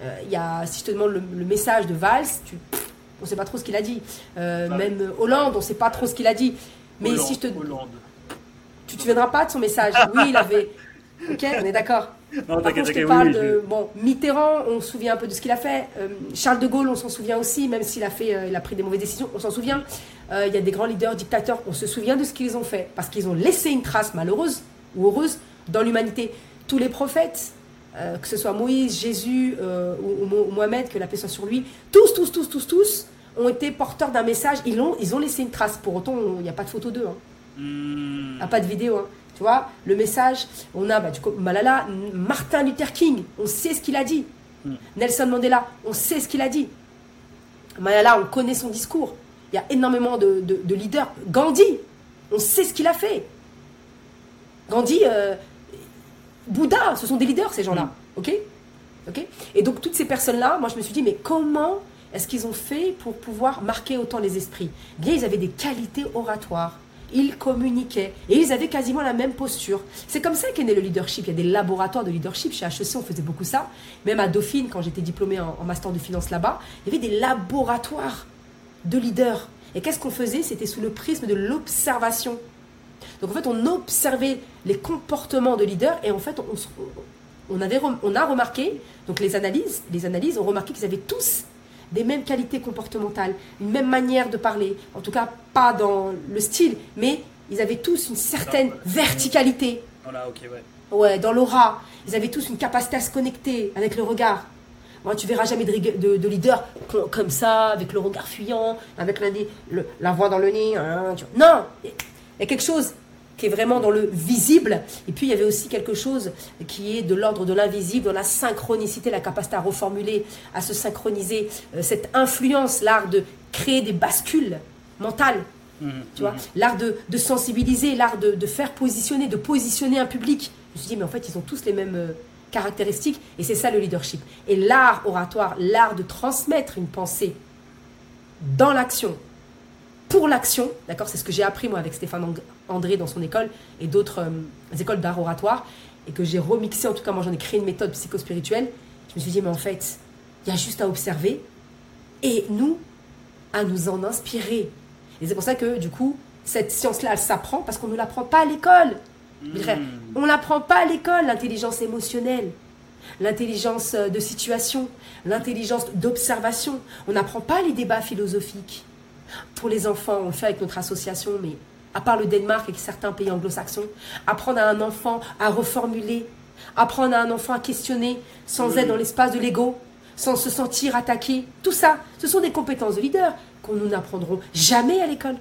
Euh, y a, si je te demande le, message de Valls, tu, on ne sait pas trop ce qu'il a dit. même Hollande, on ne sait pas trop ce qu'il a dit. Mais si je te Hollande. Tu ne te souviendras pas de son message Oui, il avait. Ok, on est d'accord. Non, je te parle de. Bon, Mitterrand, on se souvient un peu de ce qu'il a fait. Euh, Charles de Gaulle, on s'en souvient aussi, même s'il a, fait, euh, il a pris des mauvaises décisions, on s'en souvient. Euh, il y a des grands leaders, dictateurs, on se souvient de ce qu'ils ont fait, parce qu'ils ont laissé une trace malheureuse ou heureuse dans l'humanité. Tous les prophètes, que ce soit Moïse, Jésus ou, Mohamed, que la paix soit sur lui, tous, tous, tous, tous, tous, ont été porteurs d'un message. Ils ont, ils ont laissé une trace. Pour autant, il n'y a pas de photo d'eux. Hein. Hmm. Ah, pas de vidéo. Hein. Tu vois, le message, on a bah, du coup, Malala, Martin Luther King, on sait ce qu'il a dit. Hmm. Nelson Mandela, on sait ce qu'il a dit. Malala, on connaît son discours. Il y a énormément de, leaders. Gandhi, on sait ce qu'il a fait. Gandhi, euh, Bouddha, ce sont des leaders, ces gens-là. Hmm. OK? OK? Et donc, toutes ces personnes-là, moi, je me suis dit, mais comment est-ce qu'ils ont fait pour pouvoir marquer autant les esprits? Bien, ils avaient des qualités oratoires ils communiquaient et ils avaient quasiment la même posture. C'est comme ça qu'est né le leadership. Il y a des laboratoires de leadership. Chez HEC, on faisait beaucoup ça. Même à Dauphine, quand j'étais diplômée en, master de finance là-bas, il y avait des laboratoires de leaders. Et qu'est-ce qu'on faisait? C'était sous le prisme de l'observation. Donc en fait, on observait les comportements de leaders et en fait, on, on a remarqué, donc les analyses, les analyses ont remarqué qu'ils avaient tous des mêmes qualités comportementales, une même manière de parler, en tout cas pas dans le style, mais ils avaient tous une certaine verticalité. ouais. ouais, dans l'aura. Ils avaient tous une capacité à se connecter avec le regard. Moi, tu verras jamais de, de, leader comme ça, avec le regard fuyant, avec la, la voix dans le nez. Hein, non, il y a quelque chose qui est vraiment dans le visible. Et puis il y avait aussi quelque chose qui est de l'ordre de l'invisible, dans la synchronicité, la capacité à reformuler, à se synchroniser, euh, cette influence, l'art de créer des bascules mentales. Mhm, tu vois, mhm. l'art de, sensibiliser, l'art de, faire positionner, de positionner un public. Je me suis dit, mais en fait, ils ont tous les mêmes euh, caractéristiques et c'est ça le leadership. Et l'art oratoire, l'art de transmettre une pensée dans l'action, pour l'action, d'accord, c'est ce que j'ai appris moi avec Stéphane André dans son école et d'autres euh, écoles d'art oratoire et que j'ai remixé, en tout cas moi j'en ai créé une méthode psychospirituelle. Je me suis dit, mais en fait, il y a juste à observer et nous, à nous en inspirer. Et c'est pour ça que, du coup, cette science-là, elle s'apprend parce qu'on ne l'apprend pas à l'école. Hmm. On ne l'apprend pas à l'école, l'intelligence émotionnelle, l'intelligence euh, de situation, l'intelligence d'observation. On n'apprend pas les débats philosophiques. Pour les enfants, on le fait avec notre association, mais à part le Danemark et certains pays anglo-saxons, apprendre à un enfant à reformuler, apprendre à un enfant à questionner sans être dans l'espace de l'ego, sans se sentir attaqué. Tout ça, ce sont des compétences de leader qu'on nous n'apprendrons jamais à l'école.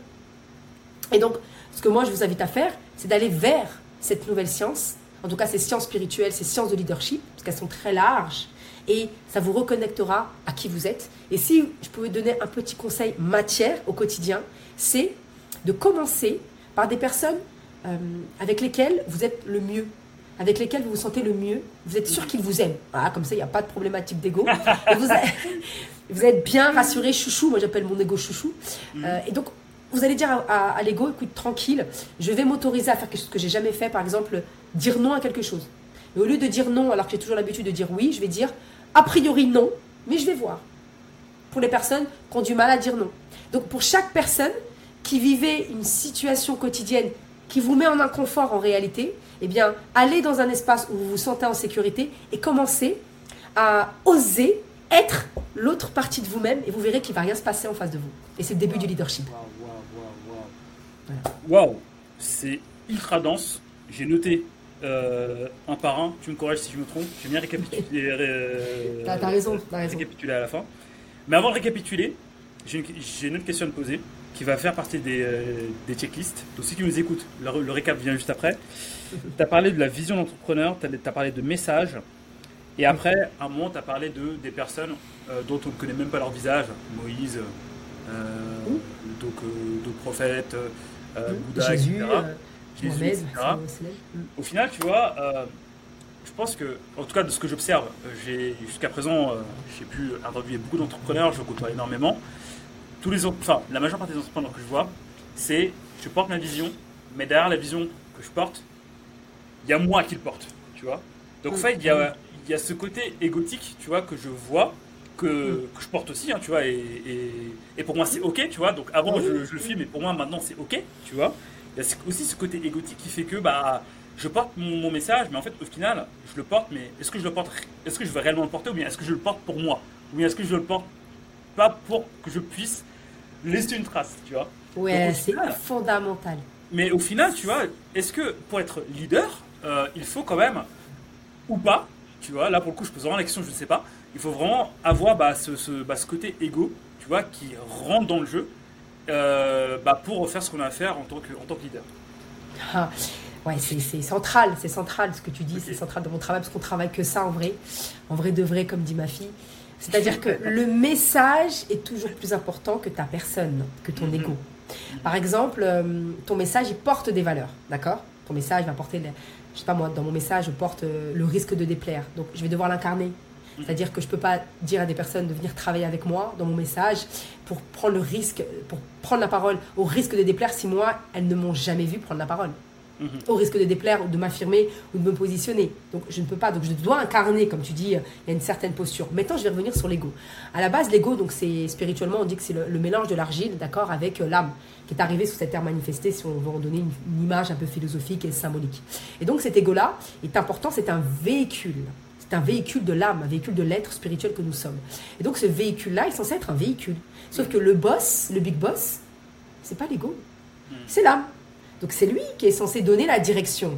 Et donc, ce que moi je vous invite à faire, c'est d'aller vers cette nouvelle science, en tout cas ces sciences spirituelles, ces sciences de leadership, parce qu'elles sont très larges, et ça vous reconnectera à qui vous êtes. Et si je pouvais donner un petit conseil matière au quotidien, c'est de commencer par des personnes euh, avec lesquelles vous êtes le mieux avec lesquels vous vous sentez le mieux, vous êtes sûr qu'ils vous aiment. Voilà, comme ça, il n'y a pas de problématique d'ego. [LAUGHS] vous, êtes bien rassuré, chouchou. Moi, j'appelle mon ego chouchou. Mm. Euh, et donc, vous allez dire à, l'ego, écoute, tranquille, je vais m'autoriser à faire quelque chose que j'ai jamais fait. Par exemple, dire non à quelque chose. Et au lieu de dire non, alors que j'ai toujours l'habitude de dire oui, je vais dire a priori non, mais je vais voir. Pour les personnes qui ont du mal à dire non. Donc, pour chaque personne qui vivait une situation quotidienne qui vous met en inconfort en réalité, eh bien, allez dans un espace où vous vous sentez en sécurité et commencez à oser être l'autre partie de vous-même et vous verrez qu'il ne va rien se passer en face de vous. Et c'est le début du leadership. Waouh, c'est ultra dense. J'ai noté euh, un par un. Tu me corriges si je me trompe. J'ai bien récapitulé. Euh, t'as raison, as raison. Récapituler à la fin. Mais avant de récapituler, j'ai une, autre question à te poser qui va faire partie des, euh, des checklists. Donc si tu nous écoutes, le, récap vient juste après. [LAUGHS] tu as parlé de la vision d'entrepreneur, tu as, parlé de messages. Et après, à un moment, tu as parlé de, des personnes euh, dont on ne connaît même pas leur visage. Moïse, euh, donc, d'autres prophètes, Bouddha, Jésus, etc. Jésus, etc. Au final, tu vois, je pense que, en tout cas de ce que j'observe, j'ai jusqu'à présent, j'ai pu interviewer beaucoup d'entrepreneurs, je côtoie énormément tous les enfin, la majeure partie des entrepreneurs que je vois, c'est je porte ma vision, mais derrière la vision que je porte, il y a moi qui le porte, tu vois. Donc en fait, il y a, y a ce côté égotique, tu vois, que je vois, que, que je porte aussi, hein, tu vois, et, et, pour moi c'est ok, tu vois. Donc avant je, le filme, mais pour moi maintenant c'est ok, tu vois. Il y a aussi ce côté égotique qui fait que bah je porte mon, message, mais en fait au final je le porte, mais est-ce que je le porte, est-ce que je veux réellement le porter ou bien est-ce que je le porte pour moi, ou bien est-ce que je le porte pas pour que je puisse laisser une trace, tu vois. Ouais, c'est fondamental. Mais au final, tu vois, est-ce que pour être leader, euh, il faut quand même, ou pas, tu vois, là pour le coup, je pose vraiment la question, je ne sais pas, il faut vraiment avoir bah, ce, ce, bah, ce, côté égo, tu vois, qui rentre dans le jeu euh, bah, pour faire ce qu'on a à faire en tant que, en tant que leader. Ah, ouais, c'est central, c'est central ce que tu dis, c'est central dans mon travail, parce qu'on travaille que ça en vrai, en vrai de vrai, comme dit ma fille. C'est-à-dire que le message est toujours plus important que ta personne, que ton mhm. ego. Par exemple, euh, ton message, il porte des valeurs, d'accord? Ton message va porter, je sais pas moi, dans mon message, je porte euh, le risque de déplaire. Donc, je vais devoir l'incarner. Mhm. C'est-à-dire que je ne peux pas dire à des personnes de venir travailler avec moi dans mon message pour prendre le risque, pour prendre la parole au risque de déplaire si moi, elles ne m'ont jamais vu prendre la parole. Mhm. au risque de déplaire ou de m'affirmer ou de me positionner. Donc je ne peux pas, donc je dois incarner, comme tu dis, il y a une certaine posture. Maintenant, je vais revenir sur l'ego. À la base, l'ego, donc c'est spirituellement, on dit que c'est le, mélange de l'argile, d'accord, avec euh, l'âme, qui est arrivé sous cette terre manifestée, si on veut en donner une, image un peu philosophique et symbolique. Et donc cet ego-là est important, c'est un véhicule. C'est un véhicule de l'âme, un véhicule de l'être spirituel que nous sommes. Et donc ce véhicule-là est censé être un véhicule. Sauf que le boss, le big boss, c'est pas l'ego, hmm. c'est l'âme. Donc c'est lui qui est censé donner la direction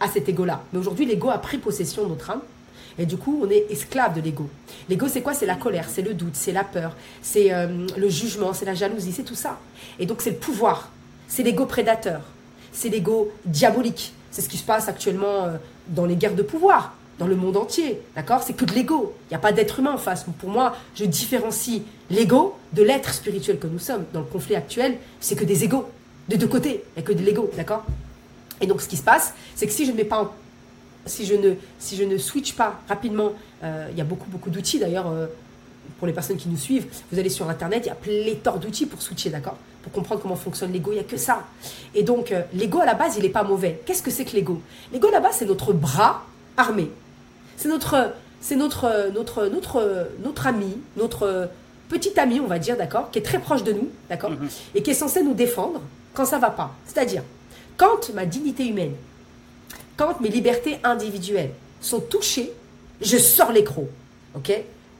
à cet ego-là. Mais aujourd'hui, l'ego a pris possession de notre âme. Et du coup, on est esclave de l'ego. L'ego, c'est quoi? C'est la colère, c'est le doute, c'est la peur, c'est euh, le jugement, c'est la jalousie, c'est tout ça. Et donc, c'est le pouvoir. C'est l'ego prédateur. C'est l'ego diabolique. C'est ce qui se passe actuellement euh, dans les guerres de pouvoir, dans le monde entier. D'accord? C'est que de l'ego. Il n'y a pas d'être humain en face. Pour moi, je différencie l'ego de l'être spirituel que nous sommes dans le conflit actuel, c'est que des égaux, de deux côtés, il n'y a que de l'ego, d'accord? Et donc ce qui se passe, c'est que si je ne mets pas si je ne, si je ne switch pas rapidement, euh, il y a beaucoup, beaucoup d'outils d'ailleurs, euh, pour les personnes qui nous suivent, vous allez sur Internet, il y a pléthore d'outils pour switcher, d'accord? Pour comprendre comment fonctionne l'ego, il n'y a que ça. Et donc, euh, l'ego à la base, il n'est pas mauvais. Qu'est-ce que c'est que l'ego? L'ego à la base, c'est notre bras armé. C'est notre, c'est notre, notre, notre, notre ami, notre petit ami, on va dire, d'accord, qui est très proche de nous, d'accord, mhm. et qui est censé nous défendre quand ça va pas. C'est-à-dire, quand ma dignité humaine, quand mes libertés individuelles sont touchées, je sors l'écrou. Ok?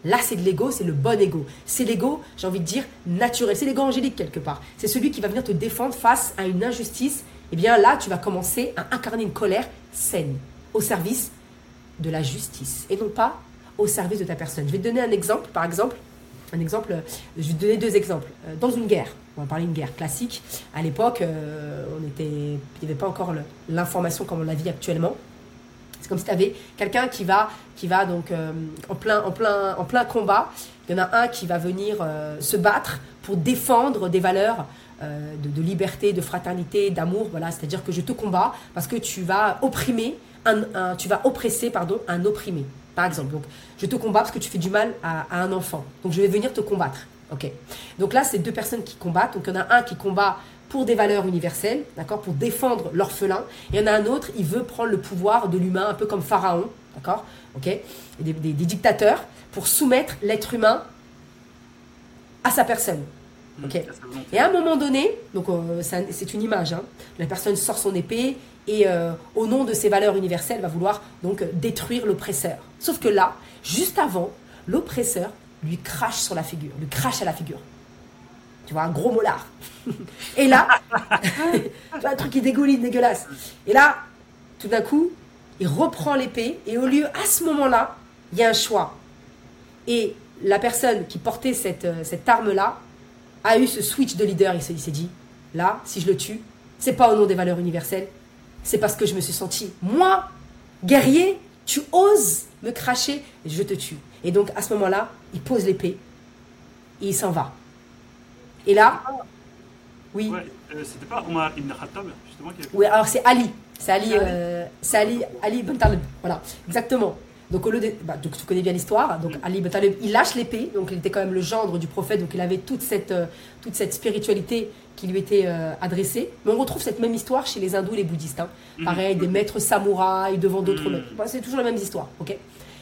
Là, c'est de l'ego, c'est le bon ego. C'est l'ego, j'ai envie de dire, naturel. C'est l'ego angélique quelque part. C'est celui qui va venir te défendre face à une injustice. Et eh bien là, tu vas commencer à incarner une colère saine au service de la justice et non pas au service de ta personne. Je vais te donner un exemple. Par exemple, un exemple, je vais te donner deux exemples. Euh, dans une guerre, on parler d'une guerre classique. À l'époque, euh, on il n'y avait pas encore l'information comme on la vit actuellement. C'est comme si tu avais quelqu'un qui va, qui va donc euh, en, plein, en, plein, en plein combat. Il y en a un qui va venir se battre pour défendre des valeurs de, liberté, de fraternité, d'amour. Voilà, c'est-à-dire que je te combats parce que tu vas opprimer, un, tu vas oppresser pardon, un opprimé par exemple. Donc, je te combats parce que tu fais du mal à, un enfant. Donc, je vais venir te combattre. Ok. Donc là, c'est deux personnes qui combattent. Donc, il y en a un qui combat pour des valeurs universelles, d'accord, pour défendre l'orphelin. Et il y en a un autre, il veut prendre le pouvoir de l'humain, un peu comme Pharaon, d'accord, ok, des, dictateurs, pour soumettre l'être humain à sa personne. Mmh, ok. Et à un moment donné, donc euh, c'est une image, hein, la personne sort son épée, et euh, au nom de ses valeurs universelles va vouloir donc détruire l'oppresseur. Sauf que là, juste avant, l'oppresseur lui crache sur la figure, lui crache à la figure. Tu vois, un gros molar. [LAUGHS] et là, [LAUGHS] tu vois, un truc qui dégouline, dégueulasse. Et là, tout d'un coup, il reprend l'épée et au lieu, à ce moment-là, il y a un choix. Et la personne qui portait cette, euh, cette arme-là a eu ce switch de leader. Il s'est dit, là, si je le tue, c'est pas au nom des valeurs universelles, c'est parce que je me suis senti, moi, guerrier, tu oses me cracher, je te tue. Et donc à ce moment-là, il pose l'épée et il s'en va. Et là, oui. Euh, c'était pas Omar ibn Khattab, justement qui Oui, alors c'est Ali. C'est Ali, euh, c'est Ali, Ali ibn Talib. Voilà, exactement. Donc, au lieu de, bah, donc tu connais bien l'histoire. Donc mm. Ali ibn Talib, il lâche l'épée. Donc il était quand même le gendre du prophète. Donc il avait toute cette, euh, toute cette spiritualité qui lui était euh, adressée. Mais on retrouve cette même histoire chez les hindous et les bouddhistes. Hein. Mm. Pareil, des maîtres samouraïs devant d'autres mm. maîtres. c'est toujours la même histoire. ok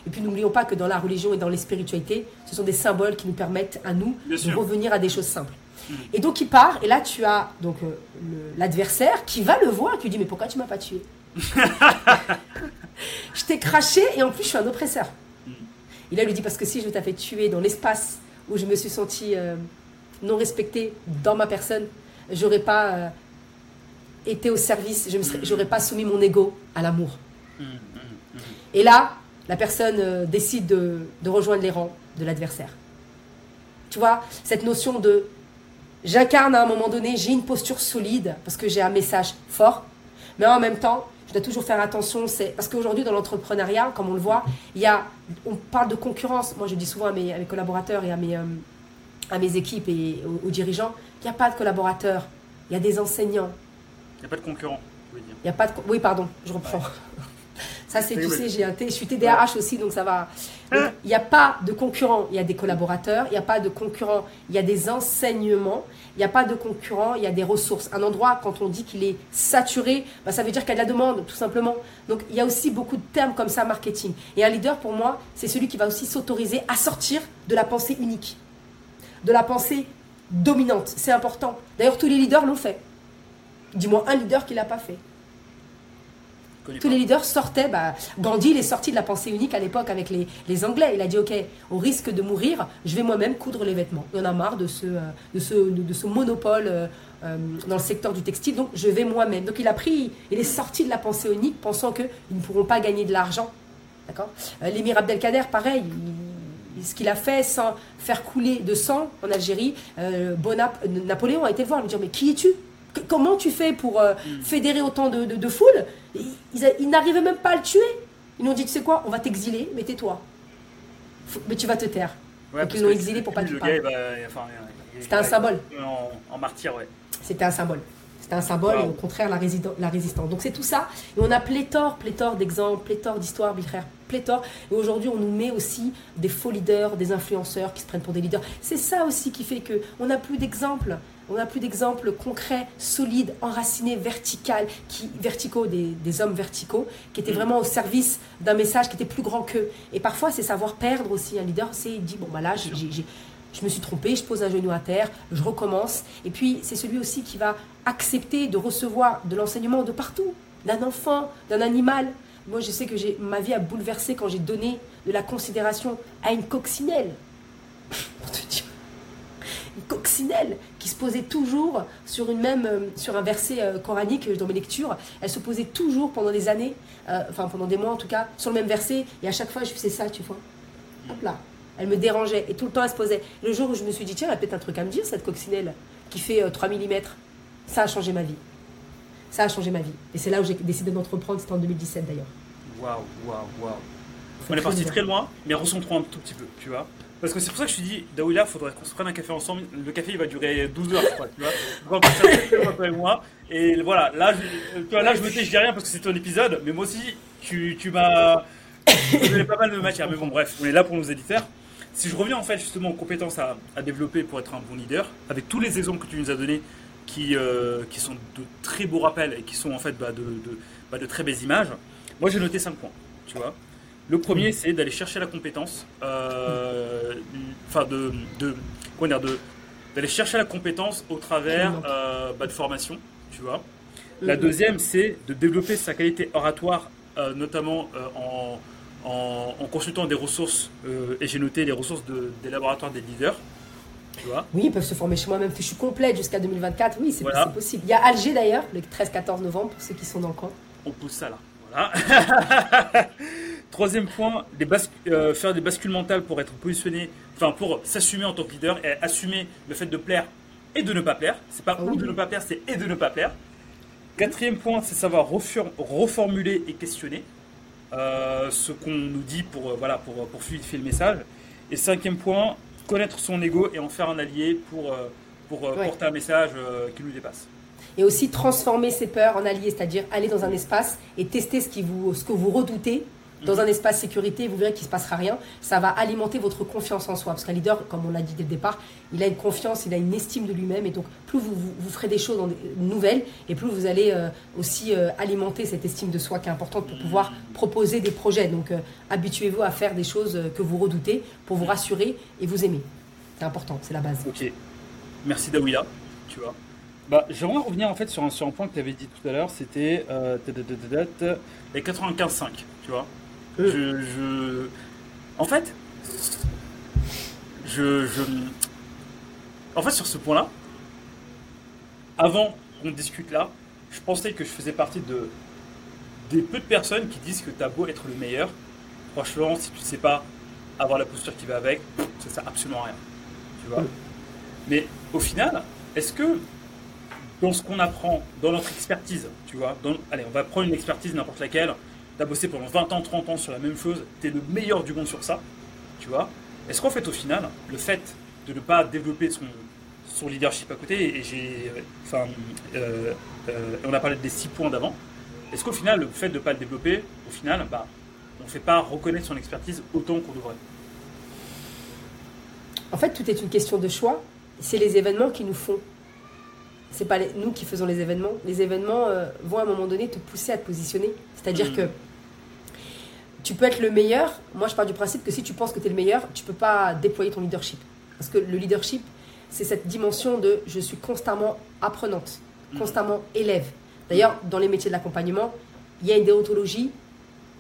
et puis n'oublions pas que dans la religion et dans les spiritualités, ce sont des symboles qui nous permettent à nous de revenir à des choses simples. Et donc il part, et là tu as donc euh, l'adversaire qui va le voir et qui lui dit mais pourquoi tu m'as pas tué? [LAUGHS] Je t'ai craché et en plus je suis un oppresseur. Et là il lui dit parce que si je t'avais tué dans l'espace où je me suis senti euh, non respecté dans ma personne, j'aurais pas euh, été au service, je n'aurais pas soumis mon ego à l'amour. Et là, la personne décide de, de rejoindre les rangs de l'adversaire. Tu vois, cette notion de J'incarne à un moment donné, j'ai une posture solide parce que j'ai un message fort, mais en même temps, je dois toujours faire attention. C'est parce qu'aujourd'hui dans l'entrepreneuriat, comme on le voit, il y a, on parle de concurrence. Moi, je dis souvent à mes, collaborateurs et à mes, euh, à mes équipes et aux, dirigeants, il n'y a pas de collaborateurs, il y a des enseignants. Il n'y a pas de concurrents. Il y a pas de, oui, pardon, je reprends. Ça, c'est, tu sais, j'ai un je suis TDAH aussi, donc ça va. Hein il n'y a pas de concurrents, il y a des collaborateurs, il n'y a pas de concurrents, il y a des enseignements, il n'y a pas de concurrents, il y a des ressources. Un endroit, quand on dit qu'il est saturé, bah, ça veut dire qu'il y a de la demande, tout simplement. Donc, il y a aussi beaucoup de termes comme ça, marketing. Et un leader, pour moi, c'est celui qui va aussi s'autoriser à sortir de la pensée unique, de la pensée dominante. C'est important. D'ailleurs, tous les leaders l'ont fait. Dis-moi un leader qui ne l'a pas fait. Tous les leaders sortaient. Bah, Gandhi, il est sorti de la pensée unique à l'époque avec les, Anglais. Il a dit Ok, au risque de mourir, je vais moi-même coudre les vêtements. Il en a marre de ce, euh, de ce, de ce monopole euh, euh, dans le secteur du textile, donc je vais moi-même. Donc il a pris, il est sorti de la pensée unique pensant qu'ils ne pourront pas gagner de l'argent. D'accord? L'émir Abdelkader, pareil. ce qu'il a fait sans faire couler de sang en Algérie, Napoléon a été le voir, lui dire Mais qui es-tu? Comment tu fais pour mm. fédérer autant de, de, de foule ils, n'arrivaient même pas à le tuer. Ils nous ont dit, tu sais quoi, on va t'exiler, mais tais-toi. mais tu vas te taire. Donc ils l'ont exilé pour pas le gars, il va, enfin, C'était un symbole. En, en martyr, ouais. C'était un symbole. C'était un symbole et au contraire la, la résistance. Donc c'est tout ça. Et on a pléthore, pléthore d'exemples, pléthore d'histoires, pléthore. Et aujourd'hui, on nous met aussi des faux leaders, des influenceurs qui se prennent pour des leaders. C'est ça aussi qui fait que on n'a plus d'exemples. On n'a plus d'exemples concrets, solides, enracinés, verticaux, qui, verticaux des, hommes verticaux, qui étaient mm. vraiment au service d'un message qui était plus grand qu'eux. Et parfois, c'est savoir perdre aussi. Un leader, c'est dit, bon, bah là, j'ai je me suis trompé, je pose un genou à terre, je recommence. Et puis, c'est celui aussi qui va accepter de recevoir de l'enseignement de partout, d'un enfant, d'un animal. Moi, je sais que ma vie a bouleversé quand j'ai donné de la considération à une coccinelle. [LAUGHS] Pour te dire. Coccinelle qui se posait toujours sur, une même, euh, sur un verset euh, coranique dans mes lectures. Elle se posait toujours pendant des années, euh, enfin pendant des mois en tout cas, sur le même verset. Et à chaque fois, je faisais ça, tu vois. Hop là, elle me dérangeait. Et tout le temps, elle se posait. Le jour où je me suis dit, tiens, elle a peut-être un truc à me dire, cette coccinelle, qui fait 3 euh, mm, ça a changé ma vie. Ça a changé ma vie. Et c'est là où j'ai décidé d'entreprendre, c'était en 2017 d'ailleurs. Waouh, waouh, waouh. On est parti très loin, mais recentrons un tout petit peu, tu vois. Parce que c'est pour ça que je suis dit, Daouila, il faudrait qu'on se prenne un café ensemble. Le café, il va durer 12 heures, je crois, tu vois. On va passer moi. Et voilà, là, je, là, je me tais, je dis rien parce que c'est ton épisode, mais moi aussi, tu, tu m'as donné pas mal de matière. Mais bon, bref, on est là pour nos éditeurs. Si je reviens en fait justement aux compétences à, développer pour être un bon leader, avec tous les exemples que tu nous as donnés, qui, euh, qui sont de très beaux rappels et qui sont en fait bah, de, de, bah, de, très belles images, moi j'ai noté 5 points. Tu vois le premier, c'est d'aller chercher la compétence, euh, enfin de, de, dire, de, d'aller chercher la compétence au travers euh, bah, de formation, tu vois. La deuxième, c'est de développer sa qualité oratoire, notamment en, en, consultant des ressources, euh, et j'ai noté les ressources des laboratoires des leaders. Tu vois oui, ils peuvent se former chez moi, même je suis complète jusqu'à 2024. Oui, c'est possible. Il y a Alger d'ailleurs, le 13-14 novembre, pour ceux qui sont dans le coin. On pousse ça là. Voilà. [LAUGHS] Troisième point, euh, faire des bascules mentales pour être positionné, enfin pour s'assumer en tant que leader et assumer le fait de plaire et de ne pas plaire. C'est pas ou de ne pas plaire, c'est et de ne pas plaire. Quatrième point, c'est savoir reformuler et questionner. Euh, ce qu'on nous dit pour, euh, voilà, pour, pour fluidifier le message. Et cinquième point, connaître son ego et en faire un allié pour, euh, pour porter un message qui nous dépasse. Et aussi transformer ses peurs en alliés, c'est-à-dire aller dans un espace et tester ce, qui vous, ce que vous redoutez dans un espace sécurité, vous verrez qu'il ne se passera rien. Ça va alimenter votre confiance en soi. Parce qu'un leader, comme on l'a dit dès le départ, il a une confiance, il a une estime de lui-même. Et donc, plus vous, vous, ferez des choses nouvelles, et plus vous allez euh, aussi euh, alimenter cette estime de soi qui est importante pour pouvoir proposer des projets. Donc, euh, habituez-vous à faire des choses que vous redoutez pour vous rassurer et vous aimer. C'est important, c'est la base. Ok. Merci Dawila, tu vois. Bah, J'aimerais revenir en fait sur un, sur un point que tu avais dit tout à l'heure, c'était les 95-5, tu vois. En fait, je, En fait, sur ce point-là, avant qu'on discute là, je pensais que je faisais partie de des peu de personnes qui disent que t'as beau être le meilleur, franchement, si tu ne sais pas avoir la posture qui va avec, ça sert absolument à rien. Tu Mais au final, est-ce que dans ce qu'on apprend, dans notre expertise, tu vois, allez, on va prendre une expertise n'importe laquelle, tu as bossé pendant 20 ans, 30 ans sur la même chose, tu es le meilleur du monde sur ça, tu vois. Est-ce qu'en fait, au final, le fait de ne pas développer son, son leadership à côté, et j'ai. Enfin, euh, euh, on a parlé des 6 points d'avant, est-ce qu'au final, le fait de ne pas le développer, au final, bah, on ne fait pas reconnaître son expertise autant qu'on devrait? En fait, tout est une question de choix. C'est les événements qui nous font. C'est pas nous qui faisons les événements. Les événements euh, vont à un moment donné te pousser à te positionner. C'est-à-dire mmh. que tu peux être le meilleur. Moi, je pars du principe que si tu penses que tu es le meilleur, tu peux pas déployer ton leadership. Parce que le leadership, c'est cette dimension de je suis constamment apprenante, mm. constamment élève. D'ailleurs, dans les métiers de l'accompagnement, il y a une déontologie,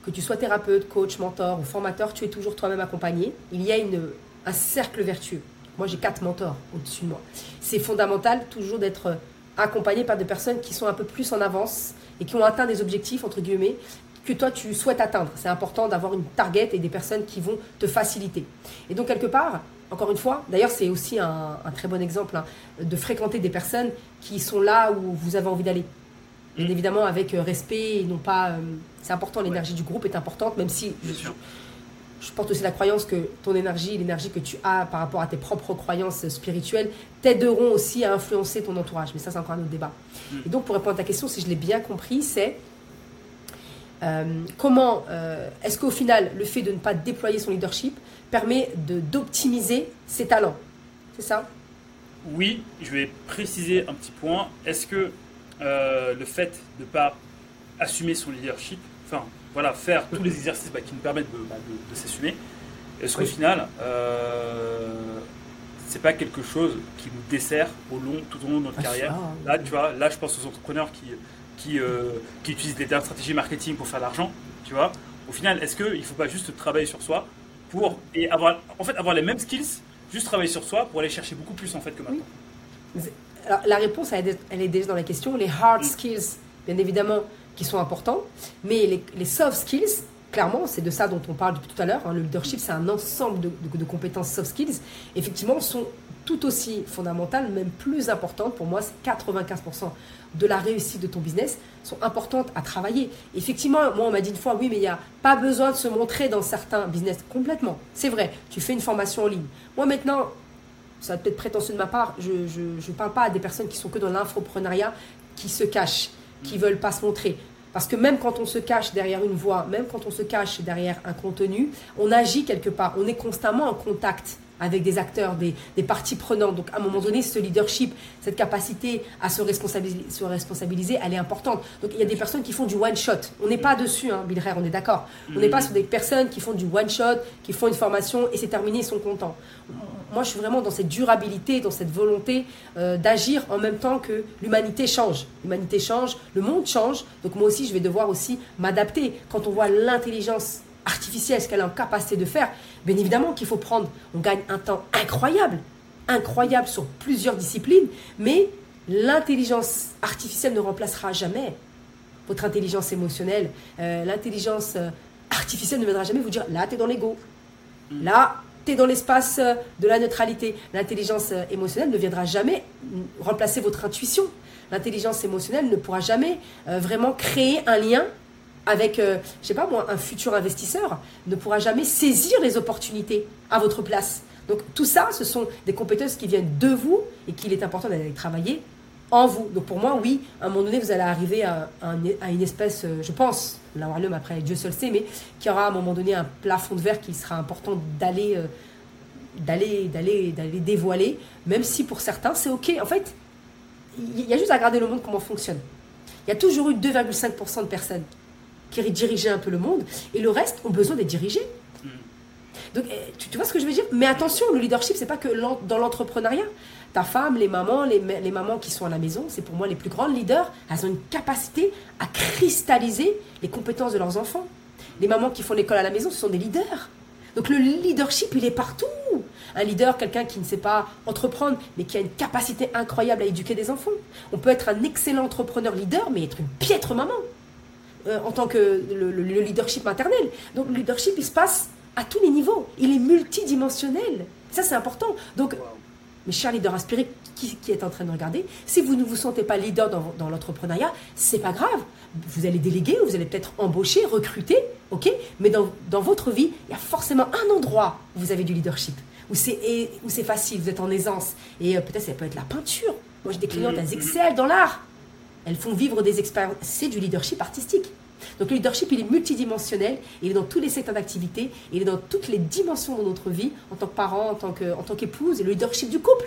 que tu sois thérapeute, coach, mentor ou formateur, tu es toujours toi-même accompagné. Il y a une, un cercle vertueux. Moi, j'ai quatre mentors au-dessus de moi. C'est fondamental toujours d'être accompagné par des personnes qui sont un peu plus en avance et qui ont atteint des objectifs, entre guillemets, que toi tu souhaites atteindre. C'est important d'avoir une target et des personnes qui vont te faciliter. Et donc quelque part, encore une fois, d'ailleurs c'est aussi un, très bon exemple hein, de fréquenter des personnes qui sont là où vous avez envie d'aller. Bien mm. évidemment avec euh, respect et non pas... Euh, c'est important, l'énergie du groupe est importante, même si... je porte aussi la croyance que ton énergie, l'énergie que tu as par rapport à tes propres croyances spirituelles, t'aideront aussi à influencer ton entourage. Mais ça, c'est encore un autre débat. Mm. Et donc, pour répondre à ta question, si je l'ai bien compris, c'est euh, comment euh, est-ce qu'au final, le fait de ne pas déployer son leadership permet d'optimiser ses talents? C'est ça? Oui, je vais préciser un petit point. Est-ce que euh, le fait de ne pas assumer son leadership, enfin, voilà, faire tous les exercices bah, qui nous permettent de, bah, s'assumer, est-ce qu'au final, c'est pas quelque chose qui nous dessert au long, tout au long de notre ah, carrière? Là, tu vois, là, je pense aux entrepreneurs qui qui, euh, qui utilisent des stratégies marketing pour faire de l'argent, tu vois. Au final, est-ce qu'il ne faut pas juste travailler sur soi pour et avoir, en fait, avoir les mêmes skills, juste travailler sur soi pour aller chercher beaucoup plus en fait que maintenant Alors, La réponse, elle est déjà dans la question. Les hard mm. skills, bien évidemment, qui sont importants, mais les, les soft skills, clairement, c'est de ça dont on parle depuis tout à l'heure. Hein. le leadership, c'est un ensemble de, compétences soft skills. Effectivement, sont tout aussi fondamentales, même plus importantes. Pour moi, c'est 95% de la réussite de ton business sont importantes à travailler. Effectivement, moi, on m'a dit une fois, oui, mais il n'y a pas besoin de se montrer dans certains business. Complètement. C'est vrai. Tu fais une formation en ligne. Moi, maintenant, ça va peut-être prétentieux de ma part, je ne parle pas à des personnes qui sont que dans l'infoprenariat, qui se cachent, qui veulent pas se montrer. Parce que même quand on se cache derrière une voix, même quand on se cache derrière un contenu, on agit quelque part. On est constamment en contact avec des acteurs, des, des, parties prenantes. Donc, à un moment donné, ce leadership, cette capacité à se responsabiliser, se responsabiliser elle est importante. Donc, il y a des personnes qui font du one-shot. On n'est pas dessus, hein, Bill on est d'accord. On n'est pas sur des personnes qui font du one-shot, qui font une formation et c'est terminé, ils sont contents. Moi, je suis vraiment dans cette durabilité, dans cette volonté euh, d'agir en même temps que l'humanité change. L'humanité change, le monde change. Donc, moi aussi, je vais devoir aussi m'adapter. Quand on voit l'intelligence artificielle, ce qu'elle est en capacité de faire, bien évidemment qu'il faut prendre, on gagne un temps incroyable, incroyable sur plusieurs disciplines, mais l'intelligence artificielle ne remplacera jamais votre intelligence émotionnelle. Euh, l'intelligence euh, artificielle ne viendra jamais vous dire, là, tu es dans l'ego. Là, tu es dans l'espace euh, de la neutralité. L'intelligence émotionnelle ne viendra jamais remplacer votre intuition. L'intelligence émotionnelle ne pourra jamais vraiment créer un lien avec, euh, je sais pas moi, un futur investisseur ne pourra jamais saisir les opportunités à votre place. Donc tout ça, ce sont des compétences qui viennent de vous et qu'il est important d'aller travailler en vous. Donc pour moi, oui, à un moment donné, vous allez arriver à, une espèce, euh, je pense, l'avoir l'homme après, Dieu seul sait, mais qui aura à un moment donné un plafond de verre qui sera important d'aller euh, d'aller d'aller d'aller dévoiler, même si pour certains c'est ok. En fait, il y a juste à regarder le monde comment fonctionne. Il y a toujours eu 2,5% de personnes qui dirigeait un peu le monde, et le reste ont besoin d'être dirigés. Hmm. Donc, eh, tu, vois ce que je veux dire? Mais attention, le leadership, c'est pas que dans l'entrepreneuriat. Ta femme, les mamans, les, les, mamans qui sont à la maison, c'est pour moi les plus grandes leaders. Elles ont une capacité à cristalliser les compétences de leurs enfants. Les mamans qui font l'école à la maison, ce sont des leaders. Donc le leadership, il est partout. Un leader, quelqu'un qui ne sait pas entreprendre, mais qui a une capacité incroyable à éduquer des enfants. On peut être un excellent entrepreneur leader, mais être une piètre maman. Euh, en tant que le, leadership maternel. Donc le leadership, il se passe à tous les niveaux. Il est multidimensionnel. Ça, c'est important. Donc, mes chers leaders inspirés qui, qui est en train de regarder, si vous ne vous sentez pas leader dans, dans l'entrepreneuriat, c'est pas grave. Vous allez déléguer, vous allez peut-être embaucher, recruter, ok? Mais dans, dans, votre vie, il y a forcément un endroit où vous avez du leadership, où c'est, où c'est facile, vous êtes en aisance. Et euh, peut-être ça peut être la peinture. Moi, j'ai des clientes, elles excellent dans l'art. Elles font vivre des expériences. C'est du leadership artistique. Donc le leadership, il est multidimensionnel, il est dans tous les secteurs d'activité, il est dans toutes les dimensions de notre vie, en tant que parent, en tant, qu'épouse, et le leadership du couple.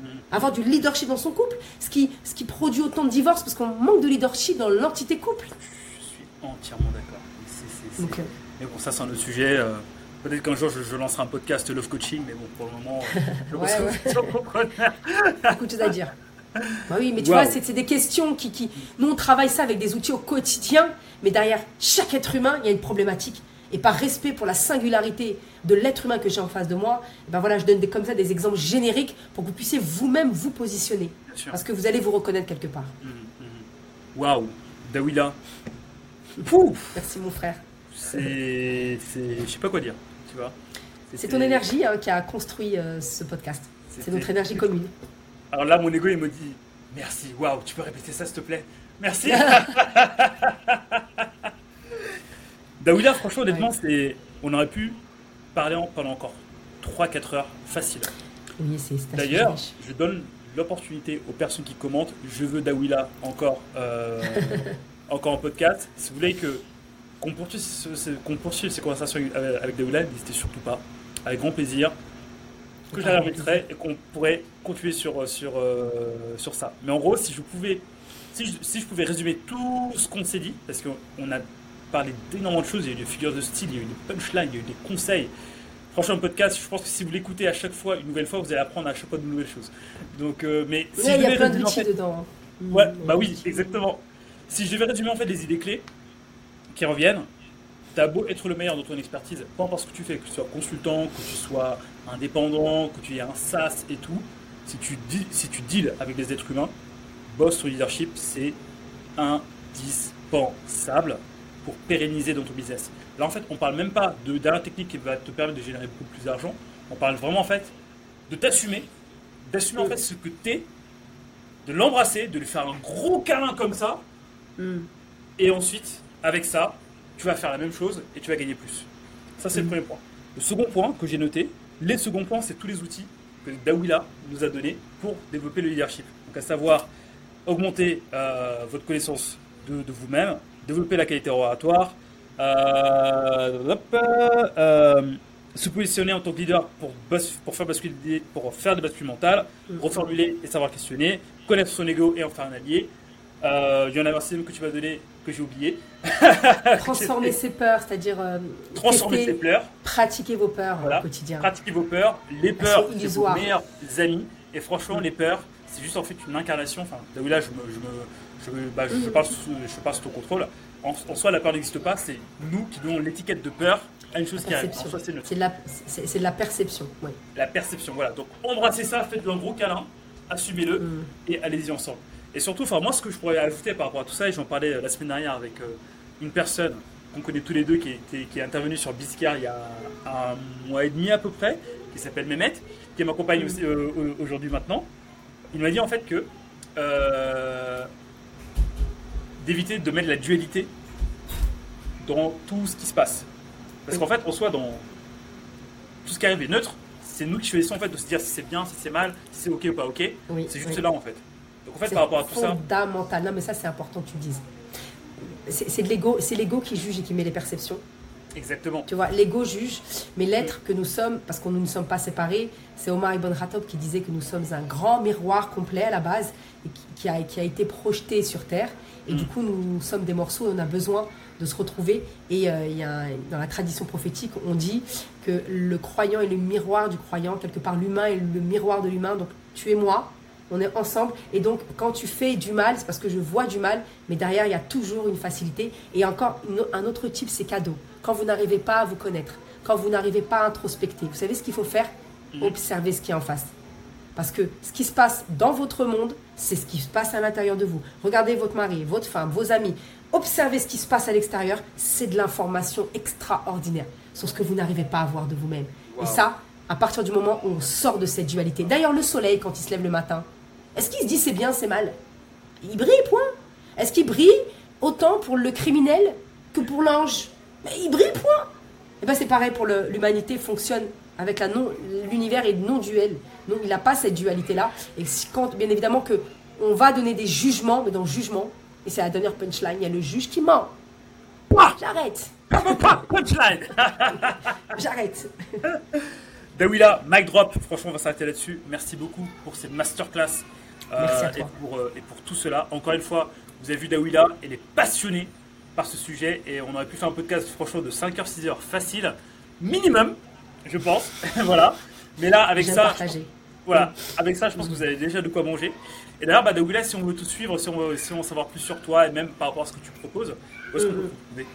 Mm. Avoir du leadership dans son couple, ce qui, ce qui produit autant de divorces, parce qu'on manque de leadership dans l'entité couple. Je suis entièrement d'accord. Euh, mais bon, ça c'est un autre sujet. Euh, peut-être qu'un jour je, lancerai un podcast Love Coaching, mais bon, pour le moment, [LAUGHS] je ouais, ouais. Beaucoup de choses à dire. Bah oui, mais tu vois, c'est des questions qui, qui. Nous, on travaille ça avec des outils au quotidien, mais derrière chaque être humain, il y a une problématique. Et par respect pour la singularité de l'être humain que j'ai en face de moi, ben voilà, je donne des, comme ça des exemples génériques pour que vous puissiez vous-même vous positionner. Parce que vous allez vous reconnaître quelque part. Mmh, mmh. Waouh, Dawila. Merci mon frère. C'est. Je sais pas quoi dire, tu vois. C'est ton énergie hein, qui a construit euh, ce podcast. C'est notre énergie commune. Alors là, mon ego, il me dit Merci, waouh, tu peux répéter ça, s'il te plaît? Merci [LAUGHS] Dawila, franchement, honnêtement, c'est... on aurait pu parler pendant encore 3-4 heures facile. Oui, c'est D'ailleurs, je donne l'opportunité aux personnes qui commentent. Je veux Dawila encore, euh, [LAUGHS] encore en podcast. Si vous voulez que qu'on poursuive, qu'on poursuive, ces conversations avec Dawila, n'hésitez surtout pas. Avec grand plaisir. Que remettrai et qu'on pourrait continuer sur, sur, euh, sur ça. Mais en gros, si je pouvais, si je, si je pouvais résumer tout ce qu'on s'est dit, parce qu'on a parlé d'énormément de choses, il y a eu des figures de style, il y a eu des punchlines, il y a eu des conseils, Franchement, un podcast, je pense que si vous l'écoutez à chaque fois, une nouvelle fois, vous allez apprendre à chaque fois de nouvelles choses. Donc, euh, mais si il y a plein d'outils dedans. Hein. Ouais, mmh. bah oui, exactement. Si je devais résumer en fait les idées clés qui reviennent, t'as beau être le meilleur dans ton expertise, pas parce que tu fais, que tu sois consultant, que tu sois indépendant, que tu aies un SaaS et tout, si tu, si tu deals avec des êtres humains, boss sur leadership, c'est indispensable pour pérenniser dans ton business. Là, en fait, on parle même pas de dernière technique qui va te permettre de générer beaucoup plus d'argent. On parle vraiment, en fait, de t'assumer, d'assumer, en fait, ce que tu es, de l'embrasser, de lui faire un gros câlin comme ça. Mm. Et ensuite, avec ça, tu vas faire la même chose et tu vas gagner plus. Ça, c'est le mm. premier point. Le second point que j'ai noté, les seconds points, c'est tous les outils que Dawila nous a donnés pour développer le leadership. Donc, à savoir augmenter euh, votre connaissance de, de vous-même, développer la qualité oratoire, euh, euh, se positionner en tant que leader pour, pour, faire, basculer, pour faire des bascules mentales, mm. reformuler et savoir questionner, connaître son ego et en faire un allié. Il y en a un que tu vas donner que j'ai oublié. [LAUGHS] Transformer [LAUGHS] ses peurs, c'est-à-dire transformer ses peurs, pratiquer vos peurs au quotidien. Pratiquer vos peurs, les peurs, c'est vos meilleurs amis. Et franchement, les peurs, c'est juste en fait une incarnation. Enfin, là, je, me, je, me, je, bah, je, mm. parle sous, je parle sous ton contrôle en, soi, la peur n'existe pas, c'est nous qui donnons l'étiquette de peur à une chose qui arrive. c'est de, la, c'est, de la perception. La perception, voilà. Donc embrassez ça, faites un gros câlin, assumez-le mm. et allez-y ensemble. Et surtout, enfin, moi, ce que je pourrais ajouter par rapport à tout ça, et j'en parlais euh, la semaine dernière avec euh, une personne qu'on connaît tous les deux qui, est, qui est intervenue sur Biscar il y a un mois et demi à peu près, qui s'appelle Mehmet, qui m'accompagne euh, aujourd'hui maintenant. Il m'a dit en fait que d'éviter de mettre la dualité dans tout ce qui se passe. Parce qu'en fait, on soit dans tout ce qui arrive est neutre, c'est nous qui choisissons en fait de se dire si c'est bien, si c'est mal, si c'est ok ou pas ok. c'est juste là en fait. Donc en fait, par rapport à tout ça. Fondamental. Non, mais ça, c'est important que tu dises. C'est l'ego, c'est l'ego qui juge et qui met les perceptions. Exactement. Tu vois, l'ego juge, mais l'être que nous sommes, parce que nous ne sommes pas séparés, c'est Omar Ibn Khattab qui disait que nous sommes un grand miroir complet à la base et qui, a, qui a été projeté sur Terre et du coup, nous sommes des morceaux et on a besoin de se retrouver. Et euh, il y a dans la tradition prophétique, on dit que le croyant est le miroir du croyant, quelque part l'humain est le miroir de l'humain. Donc tu es moi, on est ensemble. Et donc quand tu fais du mal, c'est parce que je vois du mal, mais derrière, il y a toujours une facilité. Et encore un autre type, c'est cadeau. Quand vous n'arrivez pas à vous connaître, quand vous n'arrivez pas à introspecter, vous savez ce qu'il faut faire? Mm. Observer ce qui est en face. Parce que ce qui se passe dans votre monde, c'est ce qui se passe à l'intérieur de vous. Regardez votre mari, votre femme, vos amis. Observez ce qui se passe à l'extérieur. C'est de l'information extraordinaire sur ce que vous n'arrivez pas à voir de vous-même. Et ça, à partir du moment où on sort de cette dualité. D'ailleurs, le soleil, quand il se lève le matin, est-ce qu'il se dit c'est bien, c'est mal? Il brille, point. Est-ce qu'il brille autant pour le criminel que pour l'ange? Mais il brille, point. Et eh bien c'est pareil pour l'humanité, fonctionne avec la non, l'univers est non duel. Non, il n'a pas cette dualité-là. Et quand, bien évidemment, que on va donner des jugements, mais dans le jugement, et c'est la dernière punchline, il y a le juge qui ment. J'arrête. punchline [LAUGHS] J'arrête. [LAUGHS] Dawila, mic drop. Franchement, on va s'arrêter là-dessus. Merci beaucoup pour cette masterclass. Euh, et, pour, euh, et pour tout cela. Encore une fois, vous avez vu Dawila, elle est passionnée par ce sujet et on aurait pu faire un podcast franchement de 5h, 6h facile, minimum je pense. [LAUGHS] voilà. Mais là, avec ça, voilà, avec ça, je pense que vous avez déjà de quoi manger. Et d'ailleurs, bah, si on veut tout suivre, si on veut, si on veut savoir plus sur toi et même par rapport à ce que tu proposes, où est-ce qu'on peut trouver